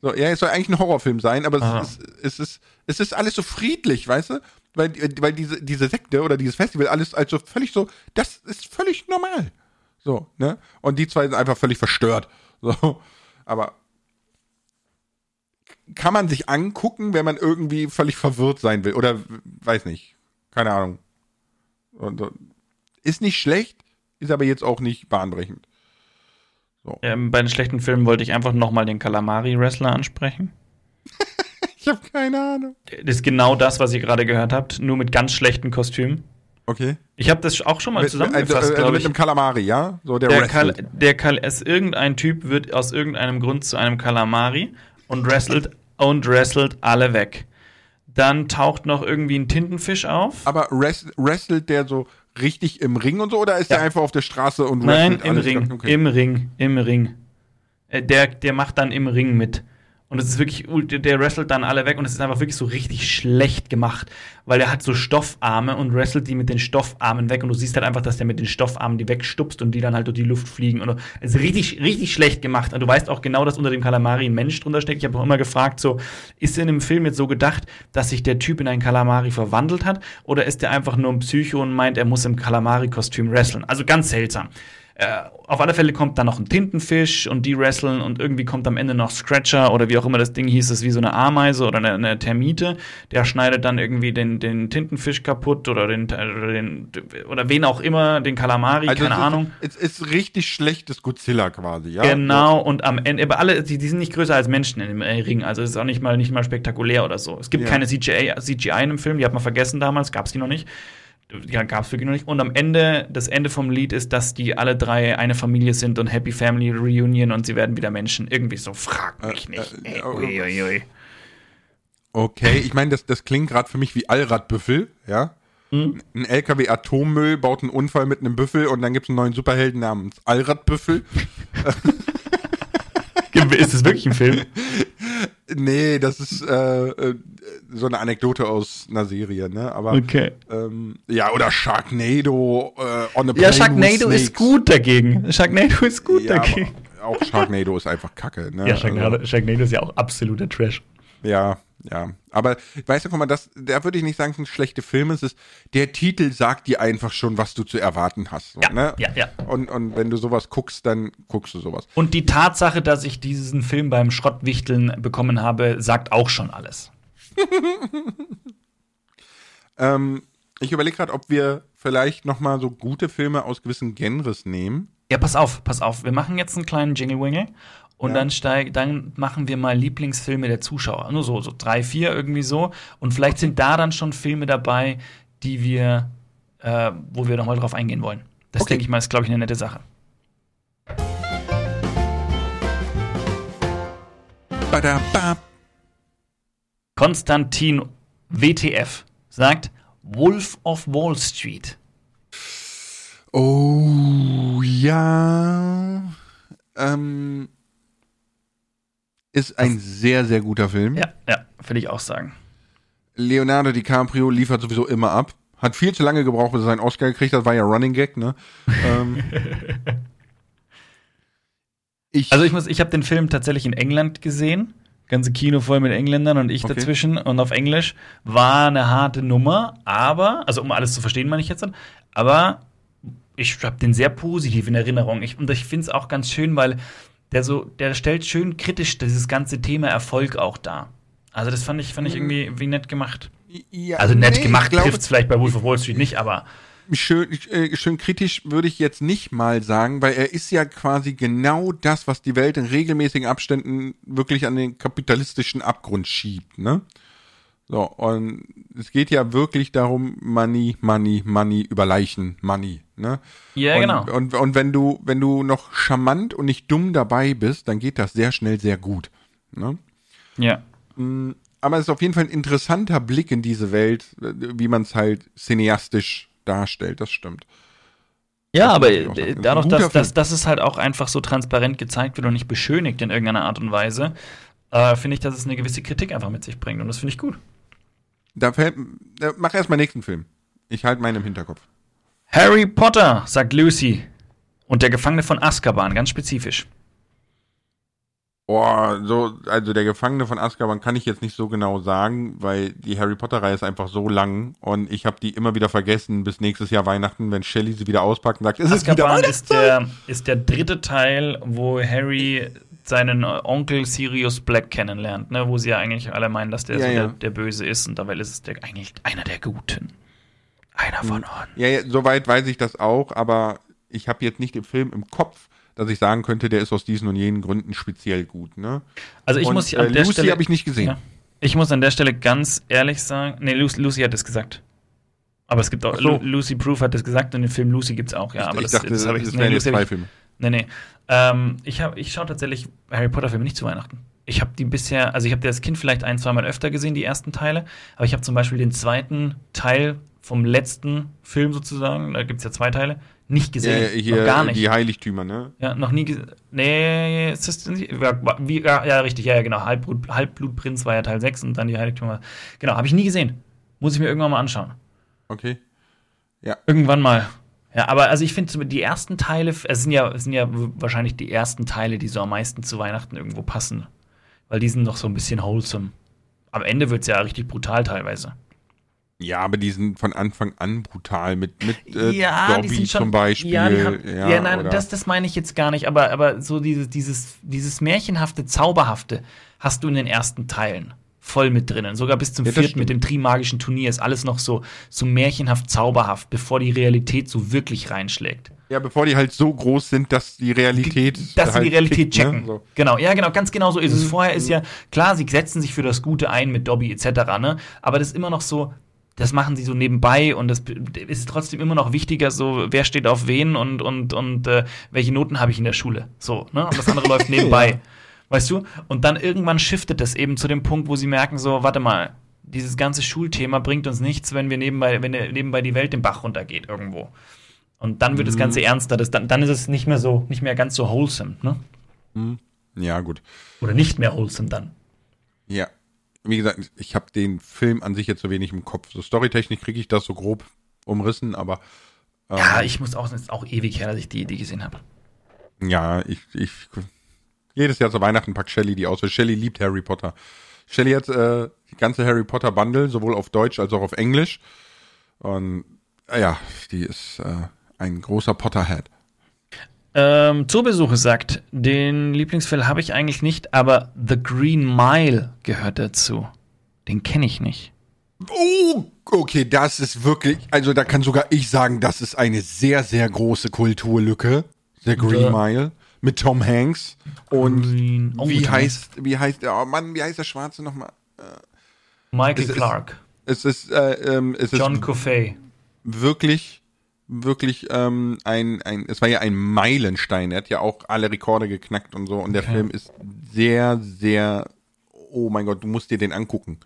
So, ja, es soll eigentlich ein Horrorfilm sein, aber es ist, es ist, es ist alles so friedlich, weißt du? Weil, weil diese, diese Sekte oder dieses Festival alles also völlig so, das ist völlig normal. So, ne? Und die zwei sind einfach völlig verstört. So, aber kann man sich angucken, wenn man irgendwie völlig verwirrt sein will oder weiß nicht, keine Ahnung. Und, ist nicht schlecht, ist aber jetzt auch nicht bahnbrechend. So. Ähm, bei den schlechten Filmen wollte ich einfach nochmal den Calamari-Wrestler ansprechen. ich habe keine Ahnung. Das ist genau das, was ihr gerade gehört habt, nur mit ganz schlechten Kostümen. Okay. Ich habe das auch schon mal zusammengefasst, also, also mit einem Kalamari, ja? So der, der, Kal der Kal es irgendein Typ wird aus irgendeinem Grund zu einem Kalamari und wrestelt und wrestelt alle weg. Dann taucht noch irgendwie ein Tintenfisch auf. Aber wrestelt der so richtig im Ring und so oder ist ja. der einfach auf der Straße und wrestelt Nein, im Ring, okay. im Ring, im Ring. Äh, der, der macht dann im Ring mit. Und es ist wirklich, der wrestelt dann alle weg und es ist einfach wirklich so richtig schlecht gemacht, weil er hat so Stoffarme und wrestelt die mit den Stoffarmen weg und du siehst halt einfach, dass der mit den Stoffarmen die wegstupst und die dann halt durch die Luft fliegen. Und es ist richtig, richtig schlecht gemacht. Und du weißt auch genau, dass unter dem Kalamari ein Mensch drunter steckt. Ich habe auch immer gefragt, so, ist in dem Film jetzt so gedacht, dass sich der Typ in einen Kalamari verwandelt hat oder ist der einfach nur ein Psycho und meint, er muss im Kalamari-Kostüm wresteln? Also ganz seltsam. Äh, auf alle Fälle kommt dann noch ein Tintenfisch und die wresteln und irgendwie kommt am Ende noch Scratcher oder wie auch immer das Ding hieß, das ist wie so eine Ameise oder eine, eine Termite. Der schneidet dann irgendwie den, den Tintenfisch kaputt oder den, oder den oder wen auch immer, den Kalamari, also keine es Ahnung. Es ist richtig schlechtes Godzilla quasi, ja. Genau, und am Ende, aber alle, die, die sind nicht größer als Menschen in dem Ring, also es ist auch nicht mal, nicht mal spektakulär oder so. Es gibt ja. keine CGI, CGI in dem Film, die hat man vergessen damals, gab es die noch nicht ja, gab es wirklich noch nicht. Und am Ende, das Ende vom Lied ist, dass die alle drei eine Familie sind und Happy Family Reunion und sie werden wieder Menschen. Irgendwie so, frag mich äh, nicht. Äh, ui, ui, ui. Okay, ich meine, das, das klingt gerade für mich wie Allradbüffel, ja? Hm? Ein LKW Atommüll baut einen Unfall mit einem Büffel und dann gibt es einen neuen Superhelden namens Allradbüffel. ist das wirklich ein Film? Nee, das ist äh, äh, so eine Anekdote aus einer Serie, ne? Aber okay. ähm, ja, oder Sharknado äh, on a Ja, Sharknado ist gut dagegen. Sharknado ist gut ja, dagegen. Auch Sharknado ist einfach Kacke, ne? Ja, Sharknado, also, Sharknado ist ja auch absoluter Trash. Ja, ja. Aber weißt du, guck mal, das, da würde ich nicht sagen, es sind schlechte Filme. Es ist, der Titel sagt dir einfach schon, was du zu erwarten hast. So, ja, ne? ja, ja. Und, und wenn du sowas guckst, dann guckst du sowas. Und die Tatsache, dass ich diesen Film beim Schrottwichteln bekommen habe, sagt auch schon alles. ähm, ich überlege gerade, ob wir vielleicht noch mal so gute Filme aus gewissen Genres nehmen. Ja, pass auf, pass auf. Wir machen jetzt einen kleinen Jingle-Wingle und Ja. dann, steig, dann machen wir mal Lieblingsfilme der Zuschauer. Nur so, so drei, vier irgendwie so. Und vielleicht sind da dann schon Filme dabei, die wir, äh, wo wir nochmal drauf eingehen wollen. Das Okay. denke ich mal, ist, glaube ich, eine nette Sache. Badabab. Konstantin WTF sagt Wolf of Wall Street. Oh, ja. Ähm, ist ein sehr, sehr guter Film. Ja, ja, will ich auch sagen. Leonardo DiCaprio liefert sowieso immer ab. Hat viel zu lange gebraucht, bis er seinen Oscar gekriegt hat. War ja Running Gag, ne? ähm, ich, Also ich muss, ich habe den Film tatsächlich in England gesehen. Ganze Kino voll mit Engländern und ich Okay. dazwischen und auf Englisch. War eine harte Nummer, aber, also um alles zu verstehen, meine ich jetzt, aber ich habe den sehr positiv in Erinnerung. Ich, und ich finde es auch ganz schön, weil der so, der stellt schön kritisch dieses ganze Thema Erfolg auch dar. Also das fand ich, fand ich irgendwie wie nett gemacht. ja, Also nett nee, gemacht trifft es vielleicht bei Wolf of Wall Street nicht, aber schön, äh, schön kritisch würde ich jetzt nicht mal sagen, weil er ist ja quasi genau das, was die Welt in regelmäßigen Abständen wirklich an den kapitalistischen Abgrund schiebt, ne? So, und es geht ja wirklich darum, Money, Money, Money über Leichen, Money, ne? Ja, und, genau. Und, und wenn du, wenn du noch charmant und nicht dumm dabei bist, dann geht das sehr schnell sehr gut, ne? ja. aber es ist auf jeden Fall ein interessanter Blick in diese Welt, äh, wie man es halt cineastisch darstellt, das stimmt. Ja, Das aber äh, dadurch, dass, dass, dass es halt auch einfach so transparent gezeigt wird und nicht beschönigt in irgendeiner Art und Weise, äh, finde ich, dass es eine gewisse Kritik einfach mit sich bringt. Und das finde ich gut. Da fällt, da, mach erst mal nächsten Film. Ich halte meinen im Hinterkopf. Harry Potter, sagt Lucy. Und der Gefangene von Azkaban, ganz spezifisch. Boah, so, also der Gefangene von Azkaban kann ich jetzt nicht so genau sagen, weil die Harry Potter Reihe ist einfach so lang und ich habe die immer wieder vergessen bis nächstes Jahr Weihnachten, wenn Shelley sie wieder auspackt und sagt, es ist wieder Azkaban ist Weihnachtszeit. der, ist der dritte Teil, wo Harry seinen Onkel Sirius Black kennenlernt, ne? wo sie ja eigentlich alle meinen, dass der Ja, so ja. Der, der Böse ist und dabei ist es der, eigentlich einer der Guten. Einer von uns. Ja, ja, soweit weiß ich das auch, aber ich habe jetzt nicht den Film im Kopf, dass ich sagen könnte, der ist aus diesen und jenen Gründen speziell gut, ne? Also ich und, muss äh, an der Lucy habe ich nicht gesehen. Ja. Ich muss an der Stelle ganz ehrlich sagen, nee, Lucy, Lucy hat es gesagt. Aber es gibt auch, so. Lu Lucy Proof hat es gesagt und den Film Lucy gibt es auch, ja. aber ich das, dachte, das das, ich das nee, wären jetzt Lucy hab zwei ich, Filme. Nee, nee. Ähm, ich hab, ich schaue tatsächlich Harry Potter Filme nicht zu Weihnachten. Ich habe die bisher, also ich habe die als Kind vielleicht ein, zweimal öfter gesehen, die ersten Teile, aber ich habe zum Beispiel den zweiten Teil vom letzten Film sozusagen, da gibt es ja zwei Teile, nicht gesehen. Ja, hier, Noch gar nicht. Die Heiligtümer, ne? Ja, noch nie gesehen. Nee, ist das nicht? Ja, wie, ja, ja, richtig, ja, ja, genau. Halbblut, Halbblutprinz war ja Teil 6 und dann die Heiligtümer. Genau, habe ich nie gesehen. Muss ich mir irgendwann mal anschauen. Okay. Irgendwann mal. Ja, aber also ich finde, die ersten Teile, es sind ja, es sind ja wahrscheinlich die ersten Teile, die so am meisten zu Weihnachten irgendwo passen. Weil die sind noch so ein bisschen wholesome. Am Ende wird es ja richtig brutal teilweise. Ja, aber die sind von Anfang an brutal mit, mit äh, ja, die Dobby sind schon, zum Beispiel. Ja, haben, ja, ja, nein, das, das meine ich jetzt gar nicht, aber, aber so dieses, dieses, dieses märchenhafte, zauberhafte hast du in den ersten Teilen voll mit drinnen. Sogar bis zum Ja, vierten mit dem Trimagischen Turnier ist alles noch so, so märchenhaft zauberhaft, bevor die Realität so wirklich reinschlägt. ja, bevor die halt so groß sind, dass die Realität. Dass sie halt die Realität kickt, checken. Ne? So. Genau, ja, genau, ganz genau so ist Mhm. es. Vorher ist ja, klar, sie setzen sich für das Gute ein mit Dobby etc., ne? Aber das ist immer noch so, das machen sie so nebenbei und das ist trotzdem immer noch wichtiger, so, wer steht auf wen und, und, und äh, welche Noten habe ich in der Schule. So, ne? Und das andere läuft nebenbei. Ja. Weißt du? Und dann irgendwann shiftet das eben zu dem Punkt, wo sie merken, so, warte mal, dieses ganze Schulthema bringt uns nichts, wenn wir nebenbei, wenn nebenbei die Welt den Bach runtergeht irgendwo. Und dann wird das Mhm. Ganze ernster. Das, dann, dann ist es nicht mehr so, nicht mehr ganz so wholesome, ne? Ja, gut. Oder nicht mehr wholesome dann. Ja. Wie gesagt, ich habe den Film an sich jetzt so wenig im Kopf. So storytechnisch kriege ich das so grob umrissen, aber ähm, Ja, ich muss auch, es ist auch ewig her, dass ich die, die gesehen habe. ja, ich, ich jedes Jahr zu Weihnachten packt Shelley die aus, weil Shelley liebt Harry Potter. Shelley hat äh, die ganze Harry Potter Bundle, sowohl auf Deutsch als auch auf Englisch. Und äh, ja, die ist äh, ein großer Potterhead. Ähm, Zoobesuche sagt, den Lieblingsfilm habe ich eigentlich nicht, aber The Green Mile gehört dazu. Den kenne ich nicht. Oh, okay, das ist wirklich, also da kann sogar ich sagen, das ist eine sehr, sehr große Kulturlücke. The Green The- Mile mit Tom Hanks und Green- oh, wie heißt wie heißt der oh Mann, wie heißt der Schwarze nochmal? Michael Es ist- Clark, Es ist äh, ähm, es John ist Coffey. wirklich wirklich ähm, ein ein es war ja ein Meilenstein. Er hat ja auch alle Rekorde geknackt und so und der Okay. Film ist sehr sehr oh mein Gott, du musst dir den angucken.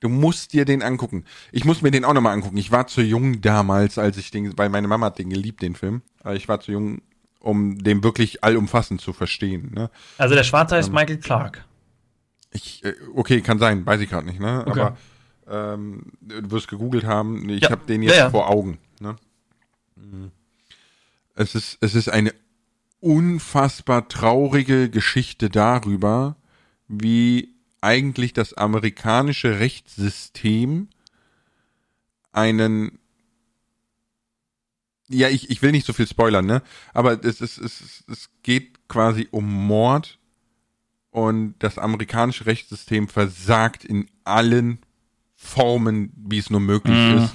Du musst dir den angucken. Ich muss mir den auch nochmal angucken. Ich war zu jung damals, als ich den, weil meine Mama hat den geliebt, den Film. Aber ich war zu jung, um den wirklich allumfassend zu verstehen. Ne? Also der Schwarze Ähm. heißt Michael Clark. Ich, äh, okay, kann sein, weiß ich gerade nicht, ne? Okay. Aber ähm, du wirst gegoogelt haben. Ich Ja. habe den jetzt Ja, ja. vor Augen. Ne? Es ist, es ist eine unfassbar traurige Geschichte darüber, wie eigentlich das amerikanische Rechtssystem einen ja, ich, ich will nicht so viel spoilern, ne? Aber es, es, ist, es geht quasi um Mord und das amerikanische Rechtssystem versagt in allen Formen, wie es nur möglich Mhm. ist.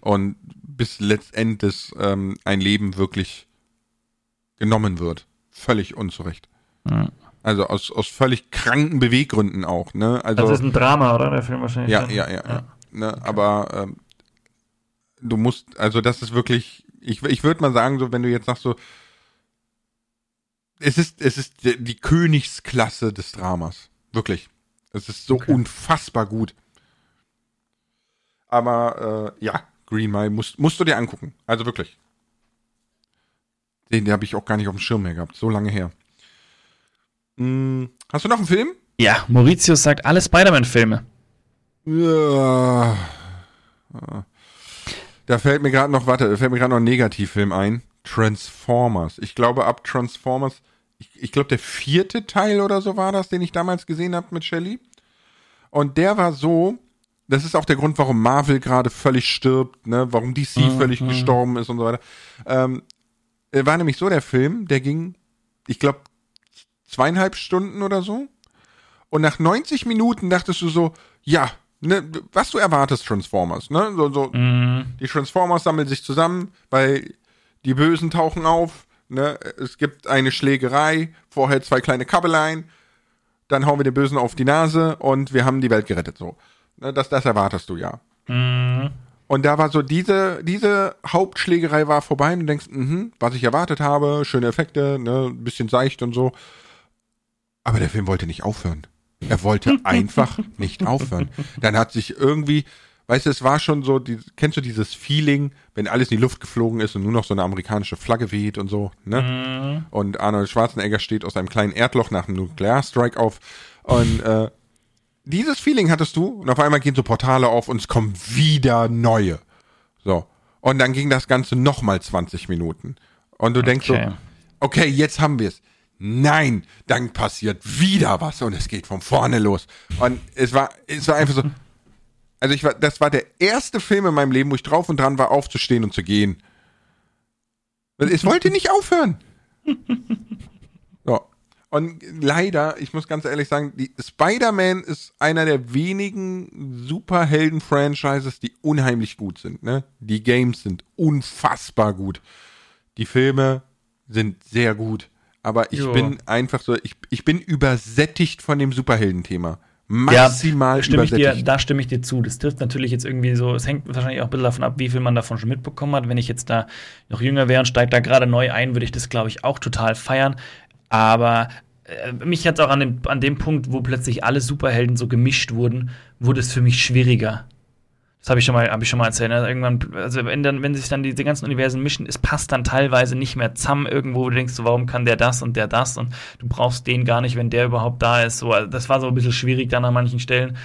Und bis letztendlich ähm, ein Leben wirklich genommen wird. Völlig unzurecht. Mhm. Also aus, aus völlig kranken Beweggründen auch, ne? Also, Also ist ein Drama, oder? Der Film wahrscheinlich. ja, dann? ja, ja, ja. Ne? Aber ähm, du musst, also das ist wirklich, ich, ich würde mal sagen, so wenn du jetzt sagst so, es ist, es ist die, die Königsklasse des Dramas. Wirklich. Es ist so Okay. unfassbar gut. Aber äh, ja, Green Mile musst, musst du dir angucken. Also wirklich. Den, den habe ich auch gar nicht auf dem Schirm mehr gehabt. So lange her. Hm, hast du noch einen Film? Ja, Mauritius sagt alle Spider-Man-Filme. Ja. Da fällt mir gerade noch, warte, da fällt mir gerade noch ein Negativfilm ein. Transformers. Ich glaube, ab Transformers, ich, ich glaube, der vierte Teil oder so war das, den ich damals gesehen habe mit Shelley. Und der war so, das ist auch der Grund, warum Marvel gerade völlig stirbt, ne, warum DC völlig gestorben ist und so weiter. Ähm, war nämlich so der Film, der ging, ich glaube, zweieinhalb Stunden oder so. Und nach 90 Minuten dachtest du so, ja, ne, was du erwartest, Transformers, ne? So, so, Mhm. die Transformers sammeln sich zusammen, weil die Bösen tauchen auf, ne? Es gibt eine Schlägerei, vorher zwei kleine Kabbeleien, dann hauen wir den Bösen auf die Nase und wir haben die Welt gerettet, so. Ne? Das, das erwartest du ja. Mhm. Und da war so diese, diese Hauptschlägerei war vorbei und du denkst, mhm, was ich erwartet habe, schöne Effekte, ne, ein bisschen seicht und so. Aber der Film wollte nicht aufhören. Er wollte einfach nicht aufhören. Dann hat sich irgendwie, weißt du, es war schon so, die, kennst du dieses Feeling, wenn alles in die Luft geflogen ist und nur noch so eine amerikanische Flagge weht und so, ne? Mhm. Und Arnold Schwarzenegger steht aus einem kleinen Erdloch nach einem Nuklearstrike auf. Und äh, dieses Feeling hattest du und auf einmal gehen so Portale auf und es kommen wieder neue. So. Und dann ging das Ganze nochmal 20 Minuten. Und du denkst Okay. so, okay, jetzt haben wir es. Nein, dann passiert wieder was und es geht von vorne los. Und es war, es war einfach so, also ich war, das war der erste Film in meinem Leben, wo ich drauf und dran war, aufzustehen und zu gehen. Es wollte nicht aufhören. Und leider, ich muss ganz ehrlich sagen, die Spider-Man ist einer der wenigen Superhelden-Franchises, die unheimlich gut sind. Ne? Die Games sind unfassbar gut. Die Filme sind sehr gut. Aber ich Jo. bin einfach so, ich, ich bin übersättigt von dem Superhelden-Thema. Maximal stimme ich dir, übersättigt. da stimme ich dir zu. Das trifft natürlich jetzt irgendwie so, es hängt wahrscheinlich auch ein bisschen davon ab, wie viel man davon schon mitbekommen hat. Wenn ich jetzt da noch jünger wäre und steige da gerade neu ein, würde ich das, glaube ich, auch total feiern. Aber äh, mich hat auch an dem, an dem Punkt, wo plötzlich alle Superhelden so gemischt wurden, wurde es für mich schwieriger. Das habe ich schon mal, ich schon mal erzählt. Ne? Irgendwann, also wenn dann, wenn sich dann diese ganzen Universen mischen, es passt dann teilweise nicht mehr zusammen irgendwo. wo Du denkst, so, warum kann der das und der das und du brauchst den gar nicht, wenn der überhaupt da ist. So, also das war so ein bisschen schwierig dann an manchen Stellen.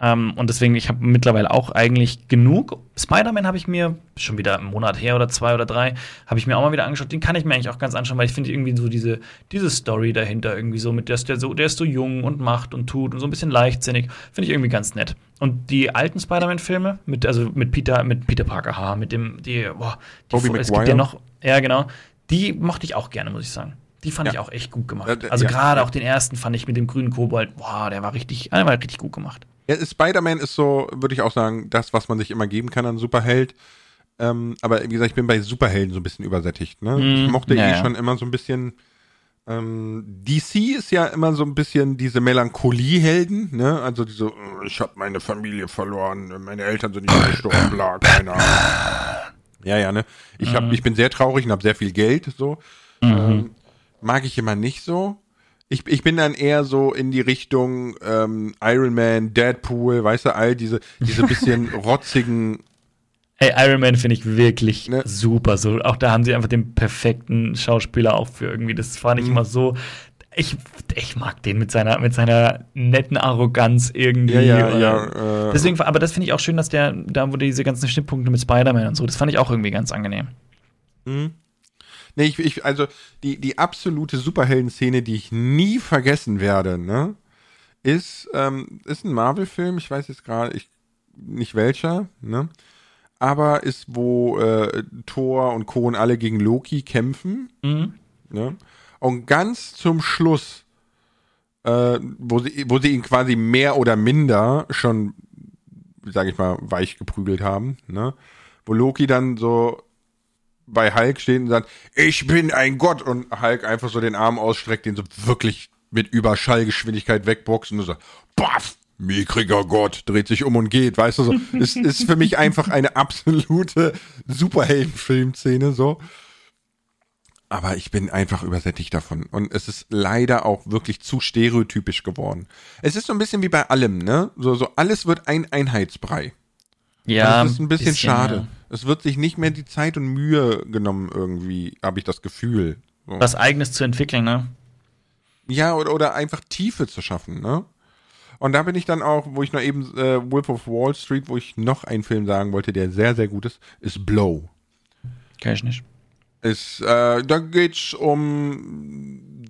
Ähm, und deswegen, ich habe mittlerweile auch eigentlich genug. Spider-Man habe ich mir schon wieder einen Monat her oder zwei oder drei, habe ich mir auch mal wieder angeschaut. Den kann ich mir eigentlich auch ganz anschauen, weil ich finde irgendwie so diese, diese Story dahinter irgendwie so, mit der ist der so, der ist so jung und macht und tut und so ein bisschen leichtsinnig. Finde ich irgendwie ganz nett. Und die alten Spider-Man-Filme, mit, also mit Peter, mit Peter Parker, ha, mit dem, die, boah, die, Tobey es gibt ja noch, ja, genau. Die mochte ich auch gerne, muss ich sagen. Die fand Ja. ich auch echt gut gemacht. Äh, Also ja, gerade ja. auch den ersten fand ich mit dem grünen Kobold, boah, der war richtig, der war richtig gut gemacht. Ja, Spider-Man ist so, würde ich auch sagen, das, was man sich immer geben kann an Superheld. Ähm, aber wie gesagt, ich bin bei Superhelden so ein bisschen übersättigt. Ne? Mm, ich mochte ja, eh schon immer so ein bisschen. Ähm, DC ist ja immer so ein bisschen diese Melancholie-Helden, ne? Also diese, äh, ich habe meine Familie verloren, meine Eltern sind nicht gestorben, bla, keine Ahnung. Ja, ja, ne? Ich, hab, ich bin sehr traurig und habe sehr viel Geld, so. Ähm, mag ich immer nicht so. Ich, ich bin dann eher so in die Richtung ähm, Iron Man, Deadpool, weißt du, all diese, diese bisschen rotzigen Hey, Iron Man finde ich wirklich Ne? super. So, auch da haben sie einfach den perfekten Schauspieler auch für irgendwie. Das fand ich Mhm. immer so. Ich, ich mag den mit seiner, mit seiner netten Arroganz irgendwie. Ja, ja, ja. Äh, Deswegen, aber das finde ich auch schön, dass der, da wurde diese ganzen Schnittpunkte mit Spider-Man und so, das fand ich auch irgendwie ganz angenehm. Nee, ich, ich, also die, die absolute Superhelden-Szene, die ich nie vergessen werde, ne, ist, ähm, ist ein Marvel-Film, ich weiß jetzt gerade ich, nicht welcher, ne, aber ist, wo äh, Thor und Co. und alle gegen Loki kämpfen, Mhm. ne, und ganz zum Schluss, äh, wo, sie, wo sie ihn quasi mehr oder minder schon, sag ich mal, weich geprügelt haben, ne, wo Loki dann so bei Hulk steht und sagt, ich bin ein Gott und Hulk einfach so den Arm ausstreckt, den so wirklich mit Überschallgeschwindigkeit wegboxt und so sagt, baff, mickriger Gott, dreht sich um und geht, weißt du so. Es ist für mich einfach eine absolute Superheldenfilmszene so. Aber ich bin einfach übersättigt davon. Und es ist leider auch wirklich zu stereotypisch geworden. Es ist so ein bisschen wie bei allem, ne? So, so alles wird ein Einheitsbrei. Ja, das ist ein bisschen, schade. ja. Es wird sich nicht mehr die Zeit und Mühe genommen, irgendwie, habe ich das Gefühl. So. Was Eigenes zu entwickeln, ne? Ja, oder, oder einfach Tiefe zu schaffen, ne? Und da bin ich dann auch, wo ich noch eben äh, Wolf of Wall Street, wo ich noch einen Film sagen wollte, der sehr, sehr gut ist, ist Blow. Kenn ich nicht. Ist, äh, da geht's um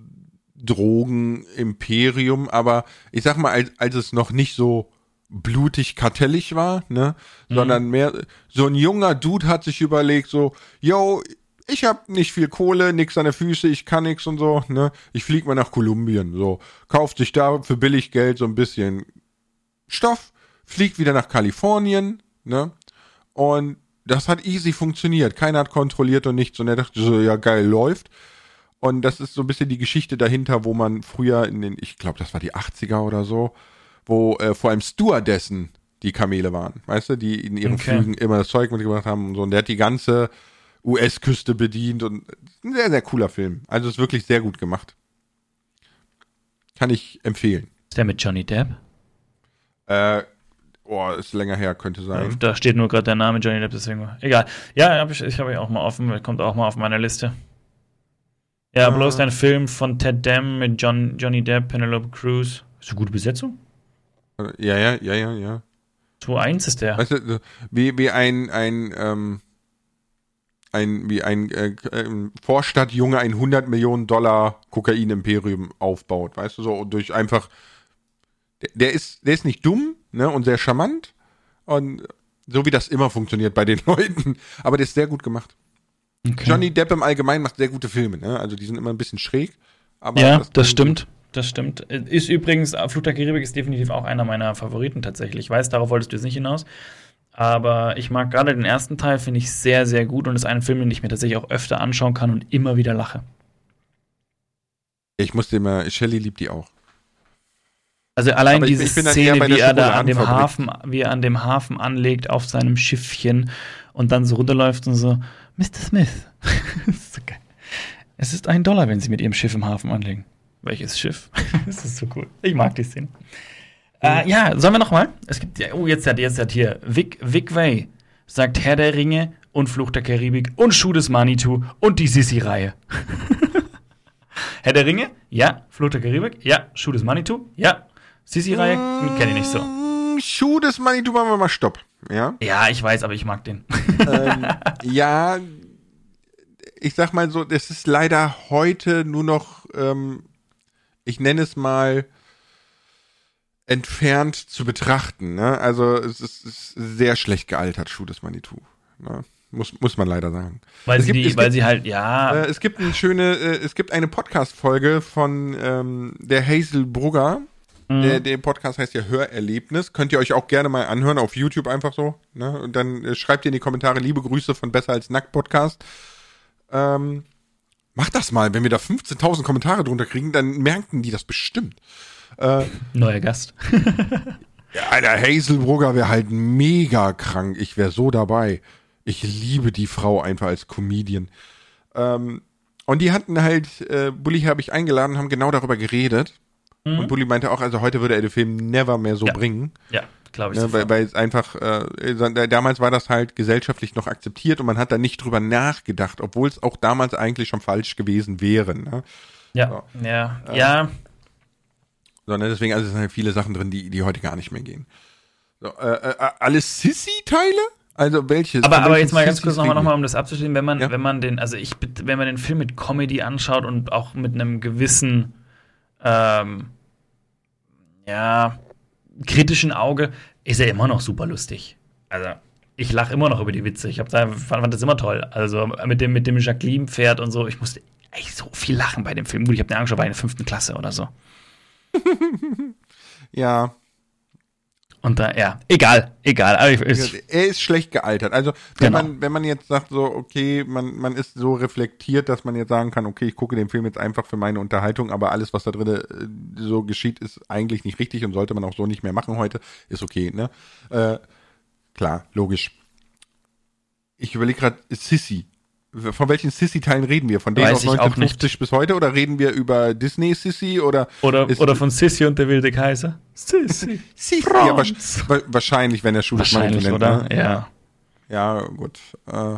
Drogenimperium, aber ich sag mal, als, als es noch nicht so blutig kartellig war, ne, sondern mehr so ein junger Dude hat sich überlegt so, yo, ich hab nicht viel Kohle, nix an der Füße, ich kann nix und so, ne, ich flieg mal nach Kolumbien, so, kauft sich da für billig Geld so ein bisschen Stoff, fliegt wieder nach Kalifornien, ne, und das hat easy funktioniert, keiner hat kontrolliert und nichts. Und er dachte so, ja geil, läuft. Und das ist so ein bisschen die Geschichte dahinter, wo man früher in den, ich glaube, das war die 80er oder so, wo äh, vor allem Stewardessen die Kamele waren, weißt du, die in ihren Okay. Flügen immer das Zeug mitgebracht haben und so. Und der hat die ganze US-Küste bedient und ein sehr, sehr cooler Film. Also ist wirklich sehr gut gemacht. Kann ich empfehlen. Ist der mit Johnny Depp? Äh, oh, ist länger her, könnte sein. Da steht nur gerade der Name Johnny Depp, deswegen. Egal. Ja, hab ich, ich habe ich auch mal offen, kommt auch mal auf meiner Liste. Ja, Ah. bloß ein Film von Ted Dam mit John, Johnny Depp, Penelope Cruz. Ist eine gute Besetzung? Ja, ja, ja, ja, ja. 2-1 ist der. Weißt du, wie, wie ein, ein, ähm, ein, wie ein äh, ähm, Vorstadtjunge ein 100 Millionen Dollar Kokain-Imperium aufbaut, weißt du, so durch einfach, der, der ist, der ist nicht dumm, ne, und sehr charmant und so wie das immer funktioniert bei den Leuten, aber der ist sehr gut gemacht. Okay. Johnny Depp im Allgemeinen macht sehr gute Filme, ne, also die sind immer ein bisschen schräg, aber ja, das, kann- stimmt. Das stimmt. Ist übrigens, äh, Fluch der Karibik ist definitiv auch einer meiner Favoriten tatsächlich. Ich weiß, darauf wolltest du jetzt nicht hinaus. Aber ich mag gerade den ersten Teil, finde ich sehr, sehr gut und ist ein Film, den ich mir tatsächlich auch öfter anschauen kann und immer wieder lache. Ich musste immer, Shelley liebt die auch. Also allein ich- diese ich Szene, wie er da an dem. Hafen, wie er an dem Hafen anlegt auf seinem Schiffchen und dann so runterläuft und so, Mr. Smith. das ist so geil. Es ist ein Dollar, wenn Sie mit Ihrem Schiff im Hafen anlegen. Welches Schiff? das ist so cool. Ich mag die Szene. Äh, ja, sollen wir noch mal? Es gibt ja, oh, jetzt hat jetzt hat hier Vic, Vic Way sagt Herr der Ringe und Fluch der Karibik und Schuh des Manitou und die Sissi-Reihe. Herr der Ringe? Ja. Fluch der Karibik? Ja. Schuh des Manitou? Ja. Sissi-Reihe? Kenne ich nicht so. Mm, Schuh des Manitou, machen wir mal Stopp. Ja. Ja, ich weiß, aber ich mag den. ähm, ja, ich sag mal so, das ist leider heute nur noch, ähm, ich nenne es mal entfernt zu betrachten. Ne? Also es ist, es ist sehr schlecht gealtert, Schuh des Manitou. Ne? Muss, muss man leider sagen. Weil, Es sie, gibt- die, weil gibt- sie halt, ja. Äh, es gibt eine schöne, äh, es gibt eine Podcast-Folge von ähm, der Hazel Brugger. Mhm. Der, der, Podcast heißt ja Hörerlebnis. Könnt ihr euch auch gerne mal anhören auf YouTube einfach so. Ne? Und dann äh, schreibt ihr in die Kommentare liebe Grüße von Besser als Nackt Podcast. Ähm, macht das mal. Wenn wir da 15.000 Kommentare drunter kriegen, dann merken die das bestimmt. Äh, Neuer Gast. Alter, Hazelbrugger wäre halt mega krank. Ich wäre so dabei. Ich liebe die Frau einfach als Comedian. Ähm, und die hatten halt, äh, Bully habe ich eingeladen, haben genau darüber geredet. Mhm. Und Bully meinte auch, also heute würde er den Film never mehr so ja. bringen. Ja, glaube ich. Ne, weil, weil es einfach, äh, damals war das halt gesellschaftlich noch akzeptiert und man hat da nicht drüber nachgedacht, obwohl es auch damals eigentlich schon falsch gewesen wäre. Ne? Ja, so. ja, ähm, ja. Sondern deswegen, also es sind halt viele Sachen drin, die, die heute gar nicht mehr gehen. So, äh, äh, alles Sissy-Teile? Also welche? Aber, aber jetzt mal ganz kurz nochmal, noch mal, um das abzuschließen, wenn man, ja? wenn man den, also ich, wenn man den Film mit Comedy anschaut und auch mit einem gewissen, ähm, ja, kritischen Auge, ist er immer noch super lustig. Also ich lache immer noch über die Witze. Ich hab da, fand, fand das immer toll. Also mit dem, mit dem Jacqueline-Pferd und so, ich musste echt so viel lachen bei dem Film. Gut, ich habe den angeschaut bei der fünften Klasse oder so. ja, und da, ja, egal, egal. Ich, er ist schlecht gealtert. Also, wenn genau. man, wenn man jetzt sagt, so, okay, man, man ist so reflektiert, dass man jetzt sagen kann, okay, ich gucke den Film jetzt einfach für meine Unterhaltung, aber alles, was da drin äh, so geschieht, ist eigentlich nicht richtig und sollte man auch so nicht mehr machen heute, ist okay, ne? Äh, klar, logisch. Ich überlege gerade, Sissy von welchen Sissy-Teilen reden wir? Von denen aus 1950 bis heute? Oder reden wir über Disney Sissy? Oder, oder, oder von Sissy und der wilde Kaiser? Sissy. Sissy. Ja, wahrscheinlich, wenn der Schuh das mal nennt. Oder? Ne? Ja. Ja, gut. Äh.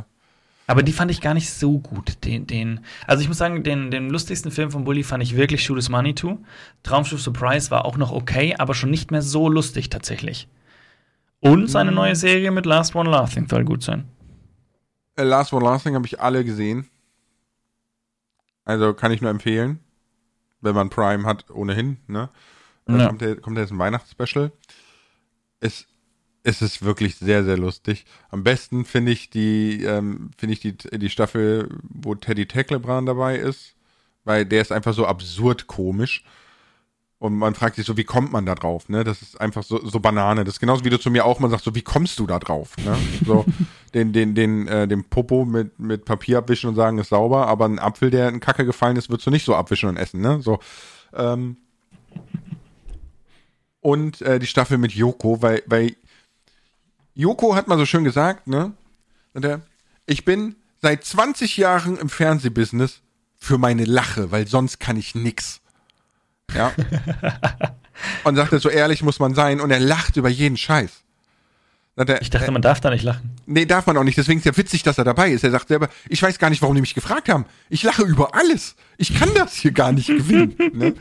Aber die fand ich gar nicht so gut. Den, den, also ich muss sagen, den, den lustigsten Film von Bully fand ich wirklich Shoot is Money to. Traumschiff Surprise war auch noch okay, aber schon nicht mehr so lustig tatsächlich. Und seine mhm. neue Serie mit Last One Laughing soll gut sein. Äh, Last One Last Thing habe ich alle gesehen. Also kann ich nur empfehlen. Wenn man Prime hat, ohnehin, ne? Ja. Kommt, der, kommt jetzt ein Weihnachtsspecial. Es, es ist wirklich sehr, sehr lustig. Am besten finde ich die, ähm, finde ich die, die Staffel, wo Teddy Tecklebrand dabei ist, weil der ist einfach so absurd komisch. Und man fragt sich so, wie kommt man da drauf? Ne? Das ist einfach so, so Banane. Das ist genauso wie du zu mir auch mal sagst, so, wie kommst du da drauf? Ne? So, den, den, den, äh, den Popo mit, mit Papier abwischen und sagen, ist sauber, aber ein Apfel, der in Kacke gefallen ist, würdest du nicht so abwischen und essen, ne? So. Ähm, und äh, die Staffel mit Joko, weil, weil Joko hat mal so schön gesagt, ne? Ich bin seit 20 Jahren im Fernsehbusiness für meine Lache, weil sonst kann ich nix. Ja. und sagte, so ehrlich muss man sein und er lacht über jeden Scheiß. Er, ich dachte, man darf da nicht lachen. Nee, darf man auch nicht. Deswegen ist ja witzig, dass er dabei ist. Er sagt selber, ich weiß gar nicht, warum die mich gefragt haben. Ich lache über alles. Ich kann das hier gar nicht gewinnen. ne?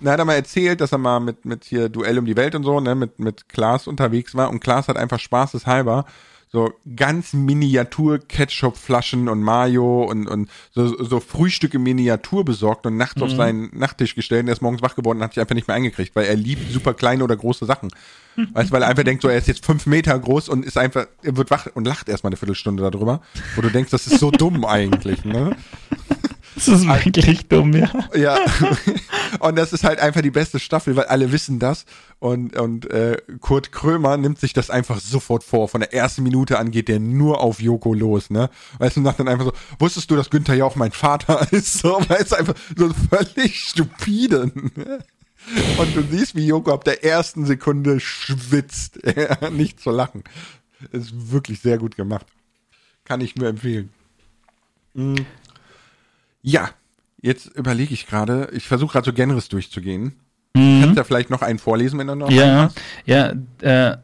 Na, hat er mal erzählt, dass er mal mit, mit hier Duell um die Welt und so, ne, mit, mit Klaas unterwegs war und Klaas hat einfach spaßeshalber so ganz Miniatur Ketchup-Flaschen und Mayo und, und so, so Frühstücke Miniatur besorgt und nachts mhm. auf seinen Nachttisch gestellt und er ist morgens wach geworden und hat sich einfach nicht mehr eingekriegt, weil er liebt super kleine oder große Sachen. Weißt du, weil er einfach denkt, so, er ist jetzt fünf Meter groß und ist einfach, er wird wach und lacht erstmal eine Viertelstunde darüber, wo du denkst, das ist so dumm eigentlich, ne? Das ist wirklich dumm, ja. Ja. Und das ist halt einfach die beste Staffel, weil alle wissen das. Und, und äh, Kurt Krömer nimmt sich das einfach sofort vor. Von der ersten Minute an geht der nur auf Joko los, ne? Weißt du, sagt dann einfach so, wusstest du, dass Günther ja auch mein Vater ist? So, weil es einfach so völlig stupide. Ne? Und du siehst, wie Joko ab der ersten Sekunde schwitzt. Nicht zu lachen. Ist wirklich sehr gut gemacht. Kann ich nur empfehlen. Mhm. Ja, jetzt überlege ich gerade, ich versuche gerade so Genres durchzugehen. Mhm. Kannst du da vielleicht noch einen vorlesen, wenn du noch Ja, ja, äh,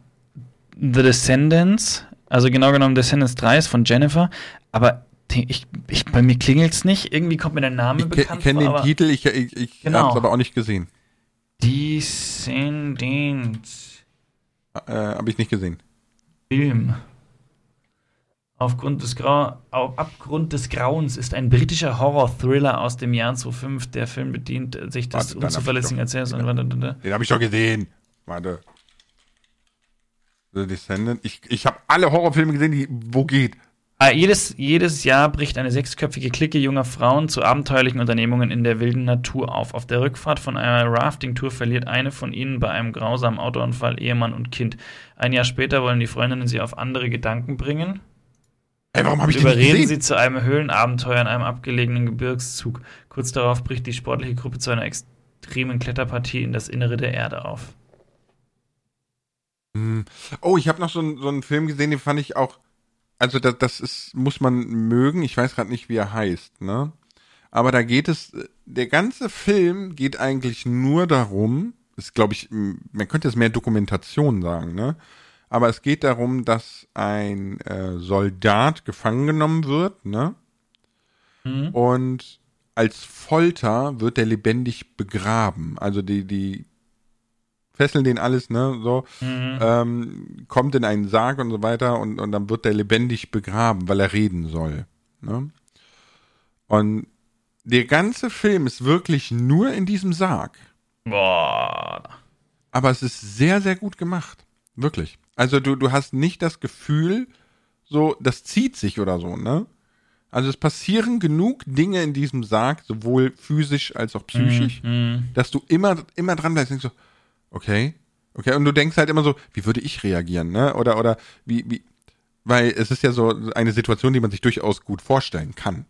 The Descendants, also genau genommen Descendants 3 ist von Jennifer, aber ich, ich, bei mir klingelt es nicht, irgendwie kommt mir der Name ich bekannt Ich kenne den Titel, ich, ich, ich genau. habe es aber auch nicht gesehen. Descendants. Äh, habe ich nicht gesehen. Film. Aufgrund des Grau auf Abgrund des Grauens ist ein britischer Horror-Thriller aus dem Jahr 2005. Der Film bedient sich des unzuverlässigen Erzählers. Den, den habe ich doch gesehen. Warte. The Descendant. Ich, ich habe alle Horrorfilme gesehen, die wo geht. Ah, jedes, jedes Jahr bricht eine sechsköpfige Clique junger Frauen zu abenteuerlichen Unternehmungen in der wilden Natur auf. Auf der Rückfahrt von einer Rafting-Tour verliert eine von ihnen bei einem grausamen Autounfall Ehemann und Kind. Ein Jahr später wollen die Freundinnen sie auf andere Gedanken bringen. Ey, warum habe ich und den nicht überreden gesehen? sie zu einem Höhlenabenteuer in einem abgelegenen Gebirgszug. Kurz darauf bricht die sportliche Gruppe zu einer extremen Kletterpartie in das Innere der Erde auf. Hm. Oh, ich habe noch so, einen- so einen Film gesehen, den fand ich auch. Also das, das ist, muss man mögen. Ich weiß gerade nicht, wie er heißt, ne? Aber da geht es, der ganze Film geht eigentlich nur darum, ist glaube ich, man könnte es mehr Dokumentation sagen, ne? Aber es geht darum, dass ein äh, Soldat gefangen genommen wird, ne? Mhm. Und als Folter wird er lebendig begraben. Also die, die fesseln den alles, ne, so, Mhm. ähm, kommt in einen Sarg und so weiter und, und dann wird der lebendig begraben, weil er reden soll. Ne? Und der ganze Film ist wirklich nur in diesem Sarg. Boah. Aber es ist sehr, sehr gut gemacht. Wirklich. Also du, du hast nicht das Gefühl, so, das zieht sich oder so, ne? Also es passieren genug Dinge in diesem Sarg, sowohl physisch als auch psychisch, Mhm. dass du immer, immer dran bleibst, denkst so, okay, okay, und du denkst halt immer so, wie würde ich reagieren, ne? Oder, oder wie, wie, weil es ist ja so eine Situation, die man sich durchaus gut vorstellen kann.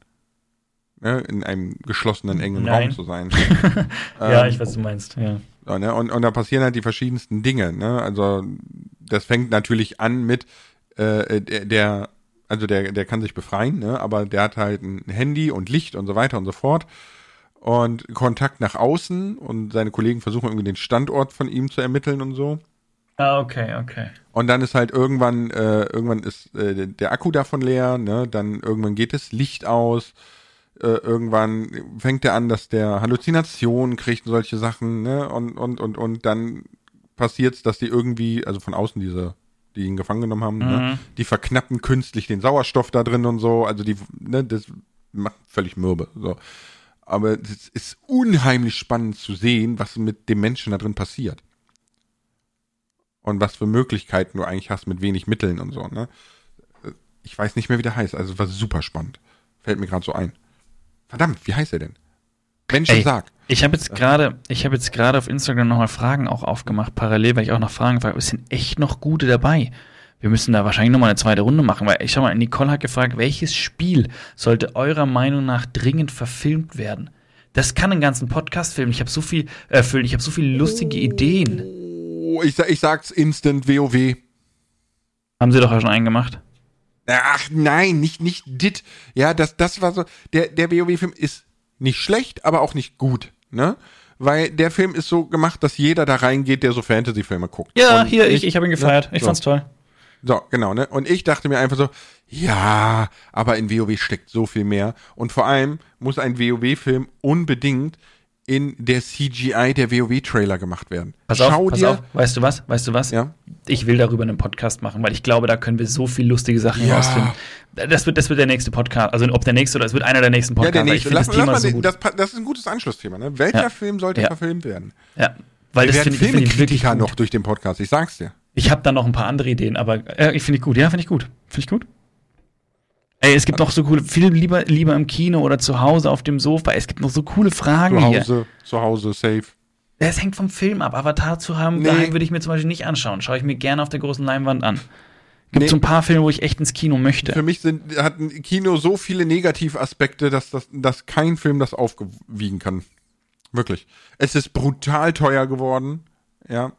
Ne? In einem geschlossenen, engen Nein. Raum zu sein. Ja, Ähm, ich weiß, was du meinst, ja. so, ne? und, und da passieren halt die verschiedensten Dinge. Ne? Also das fängt natürlich an mit äh, der, der, also der, der kann sich befreien, ne? aber der hat halt ein Handy und Licht und so weiter und so fort und Kontakt nach außen und seine Kollegen versuchen irgendwie den Standort von ihm zu ermitteln und so. Ah, okay, okay. Und dann ist halt irgendwann, äh, irgendwann ist äh, der Akku davon leer, ne? Dann irgendwann geht das Licht aus. Äh, irgendwann fängt er an, dass der Halluzinationen kriegt und solche Sachen, ne? Und, und, und, und dann passiert's, dass die irgendwie, also von außen diese, die ihn gefangen genommen haben, ne? Mhm. die verknappen künstlich den Sauerstoff da drin und so. Also die, ne, das macht völlig mürbe. So. Aber es ist unheimlich spannend zu sehen, was mit dem Menschen da drin passiert und was für Möglichkeiten du eigentlich hast mit wenig Mitteln und so, ne? Ich weiß nicht mehr, wie der heißt. Also es war super spannend. Fällt mir gerade so ein. Verdammt, wie heißt er denn? Menschen Ey, sag. Ich habe jetzt gerade, ich habe jetzt gerade auf Instagram nochmal Fragen auch aufgemacht, parallel, weil ich auch noch Fragen frage. Es sind echt noch gute dabei. Wir müssen da wahrscheinlich nochmal eine zweite Runde machen, weil ich schau mal, Nicole hat gefragt, welches Spiel sollte eurer Meinung nach dringend verfilmt werden? Das kann einen ganzen Podcast filmen. Ich habe so viel erfüllen, ich habe so viele lustige Ideen. Oh, ich, ich sag's instant WoW. Haben sie doch auch schon einen gemacht. Ach nein, nicht nicht dit. Ja, das das war so der der WoW Film ist nicht schlecht, aber auch nicht gut, ne? Weil der Film ist so gemacht, dass jeder da reingeht, der so Fantasy Filme guckt. Ja, Und hier, ich, nicht- ich habe ihn gefeiert. Ich so. fand's toll. So, genau, ne? Und ich dachte mir einfach so, ja, aber in WoW steckt so viel mehr. Und vor allem muss ein WoW-Film unbedingt in der CGI der WoW-Trailer gemacht werden. Pass auf, Schau pass dir, auf. Weißt du was? Weißt du was? Ja. Ich will darüber einen Podcast machen, weil ich glaube, da können wir so viel lustige Sachen Ja. rausfinden. Das wird, das wird der nächste Podcast. Also ob der nächste oder es wird einer der nächsten Ja, Podcasts. der weil nächste. Lass, das lass so den, gut. das, das ist ein gutes Anschlussthema, ne? Welcher Ja. Film sollte Ja. verfilmt werden? ja, weil Wir das finde ich, finde ich wirklich noch durch den Podcast, ich sag's dir. Ich habe da noch ein paar andere Ideen, aber äh, ich finde ich gut. Ja, finde ich gut. Finde ich gut. Ey, es gibt noch so coole, viel lieber, lieber im Kino oder zu Hause auf dem Sofa. Es gibt noch so coole Fragen Zu hier. Hause, zu Hause, safe. Es hängt vom Film ab. Avatar zu haben, Nee. daheim würde ich mir zum Beispiel nicht anschauen. Schaue ich mir gerne auf der großen Leinwand an. Gibt Nee. so ein paar Filme, wo ich echt ins Kino möchte. Für mich sind, hat ein Kino so viele Negativaspekte, dass, das, dass kein Film das aufwiegen kann. Wirklich. Es ist brutal teuer geworden. Ja.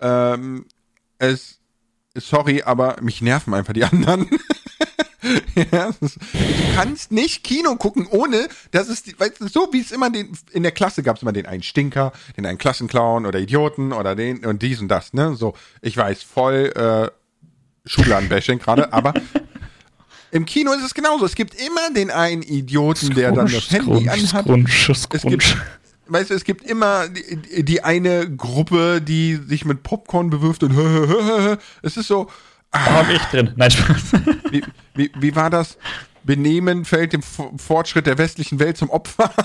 Ähm, es, sorry, aber mich nerven einfach die anderen. ja, ist, du kannst nicht Kino gucken, ohne, dass es, die- weißt du, so wie es immer den, in der Klasse gab es immer den einen Stinker, den einen Klassenclown oder Idioten oder den und dies und das, ne? So, ich weiß, voll äh, Schubladenbashing gerade, aber im Kino ist es genauso. Es gibt immer den einen Idioten, der dann das Handy anhat. Es gibt, weißt du, es gibt immer die, die eine Gruppe, die sich mit Popcorn bewirft und es ist so, Da hab ich drin. Nein, Spaß. wie, wie, wie war das? Benehmen fällt dem Fortschritt der westlichen Welt zum Opfer.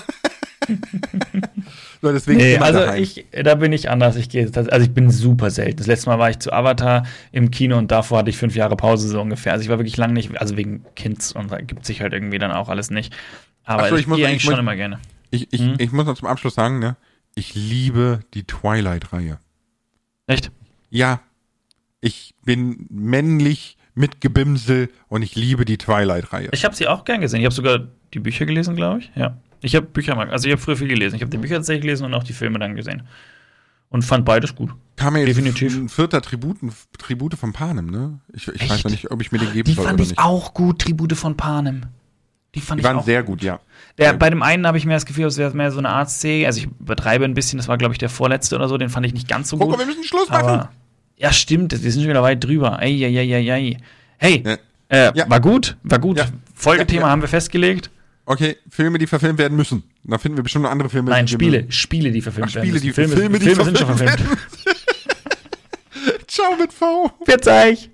So, deswegen Nee, also daheim. ich, da bin ich anders. Ich gehe, also ich bin super selten. Das letzte Mal war ich zu Avatar im Kino und davor hatte ich fünf Jahre Pause so ungefähr. Also ich war wirklich lange nicht, also wegen Kinds und da gibt sich halt irgendwie dann auch alles nicht. Aber so, ich, ich muss- gehe ich eigentlich muss- schon immer gerne. Ich, ich, Hm? ich muss noch zum Abschluss sagen, ne? Ich liebe die Twilight-Reihe. Echt? Ja, ich bin männlich mit Gebimsel und ich liebe die Twilight-Reihe. Ich habe sie auch gern gesehen. Ich habe sogar die Bücher gelesen, glaube ich. Ja. Ich habe Bücher mal, also ich habe früher viel gelesen. Ich habe die Bücher tatsächlich gelesen und auch die Filme dann gesehen. Und fand beides gut. Kam mir definitiv. ein vierter Tributen, Tribute von Panem, ne? Ich, ich weiß noch nicht, ob ich mir den geben Die soll fand oder ich auch gut, Tribute von Panem. Die fand Die ich waren auch sehr gut, ja. Der, bei dem einen habe ich mir das Gefühl, es wäre mehr so eine Art C. Also ich übertreibe ein bisschen, das war, glaube ich, der vorletzte oder so, den fand ich nicht ganz so Guck gut. mal, wir müssen Schluss machen. Ja, stimmt, wir sind schon wieder weit drüber. Ey, ey, ey, ey, ey. Hey, Ne. äh, Ja. war gut, war gut. Ja. Folgethema Ja, ja. haben wir festgelegt. Okay, Filme, die verfilmt werden müssen. Da finden wir bestimmt noch andere Filme. Nein, die Spiele, mögen. Spiele, die verfilmt Ach, werden. Spiele, die müssen. Filme, Filme, die Filme sind schon verfilmt verfilmt. Ciao mit V. Wird's euch.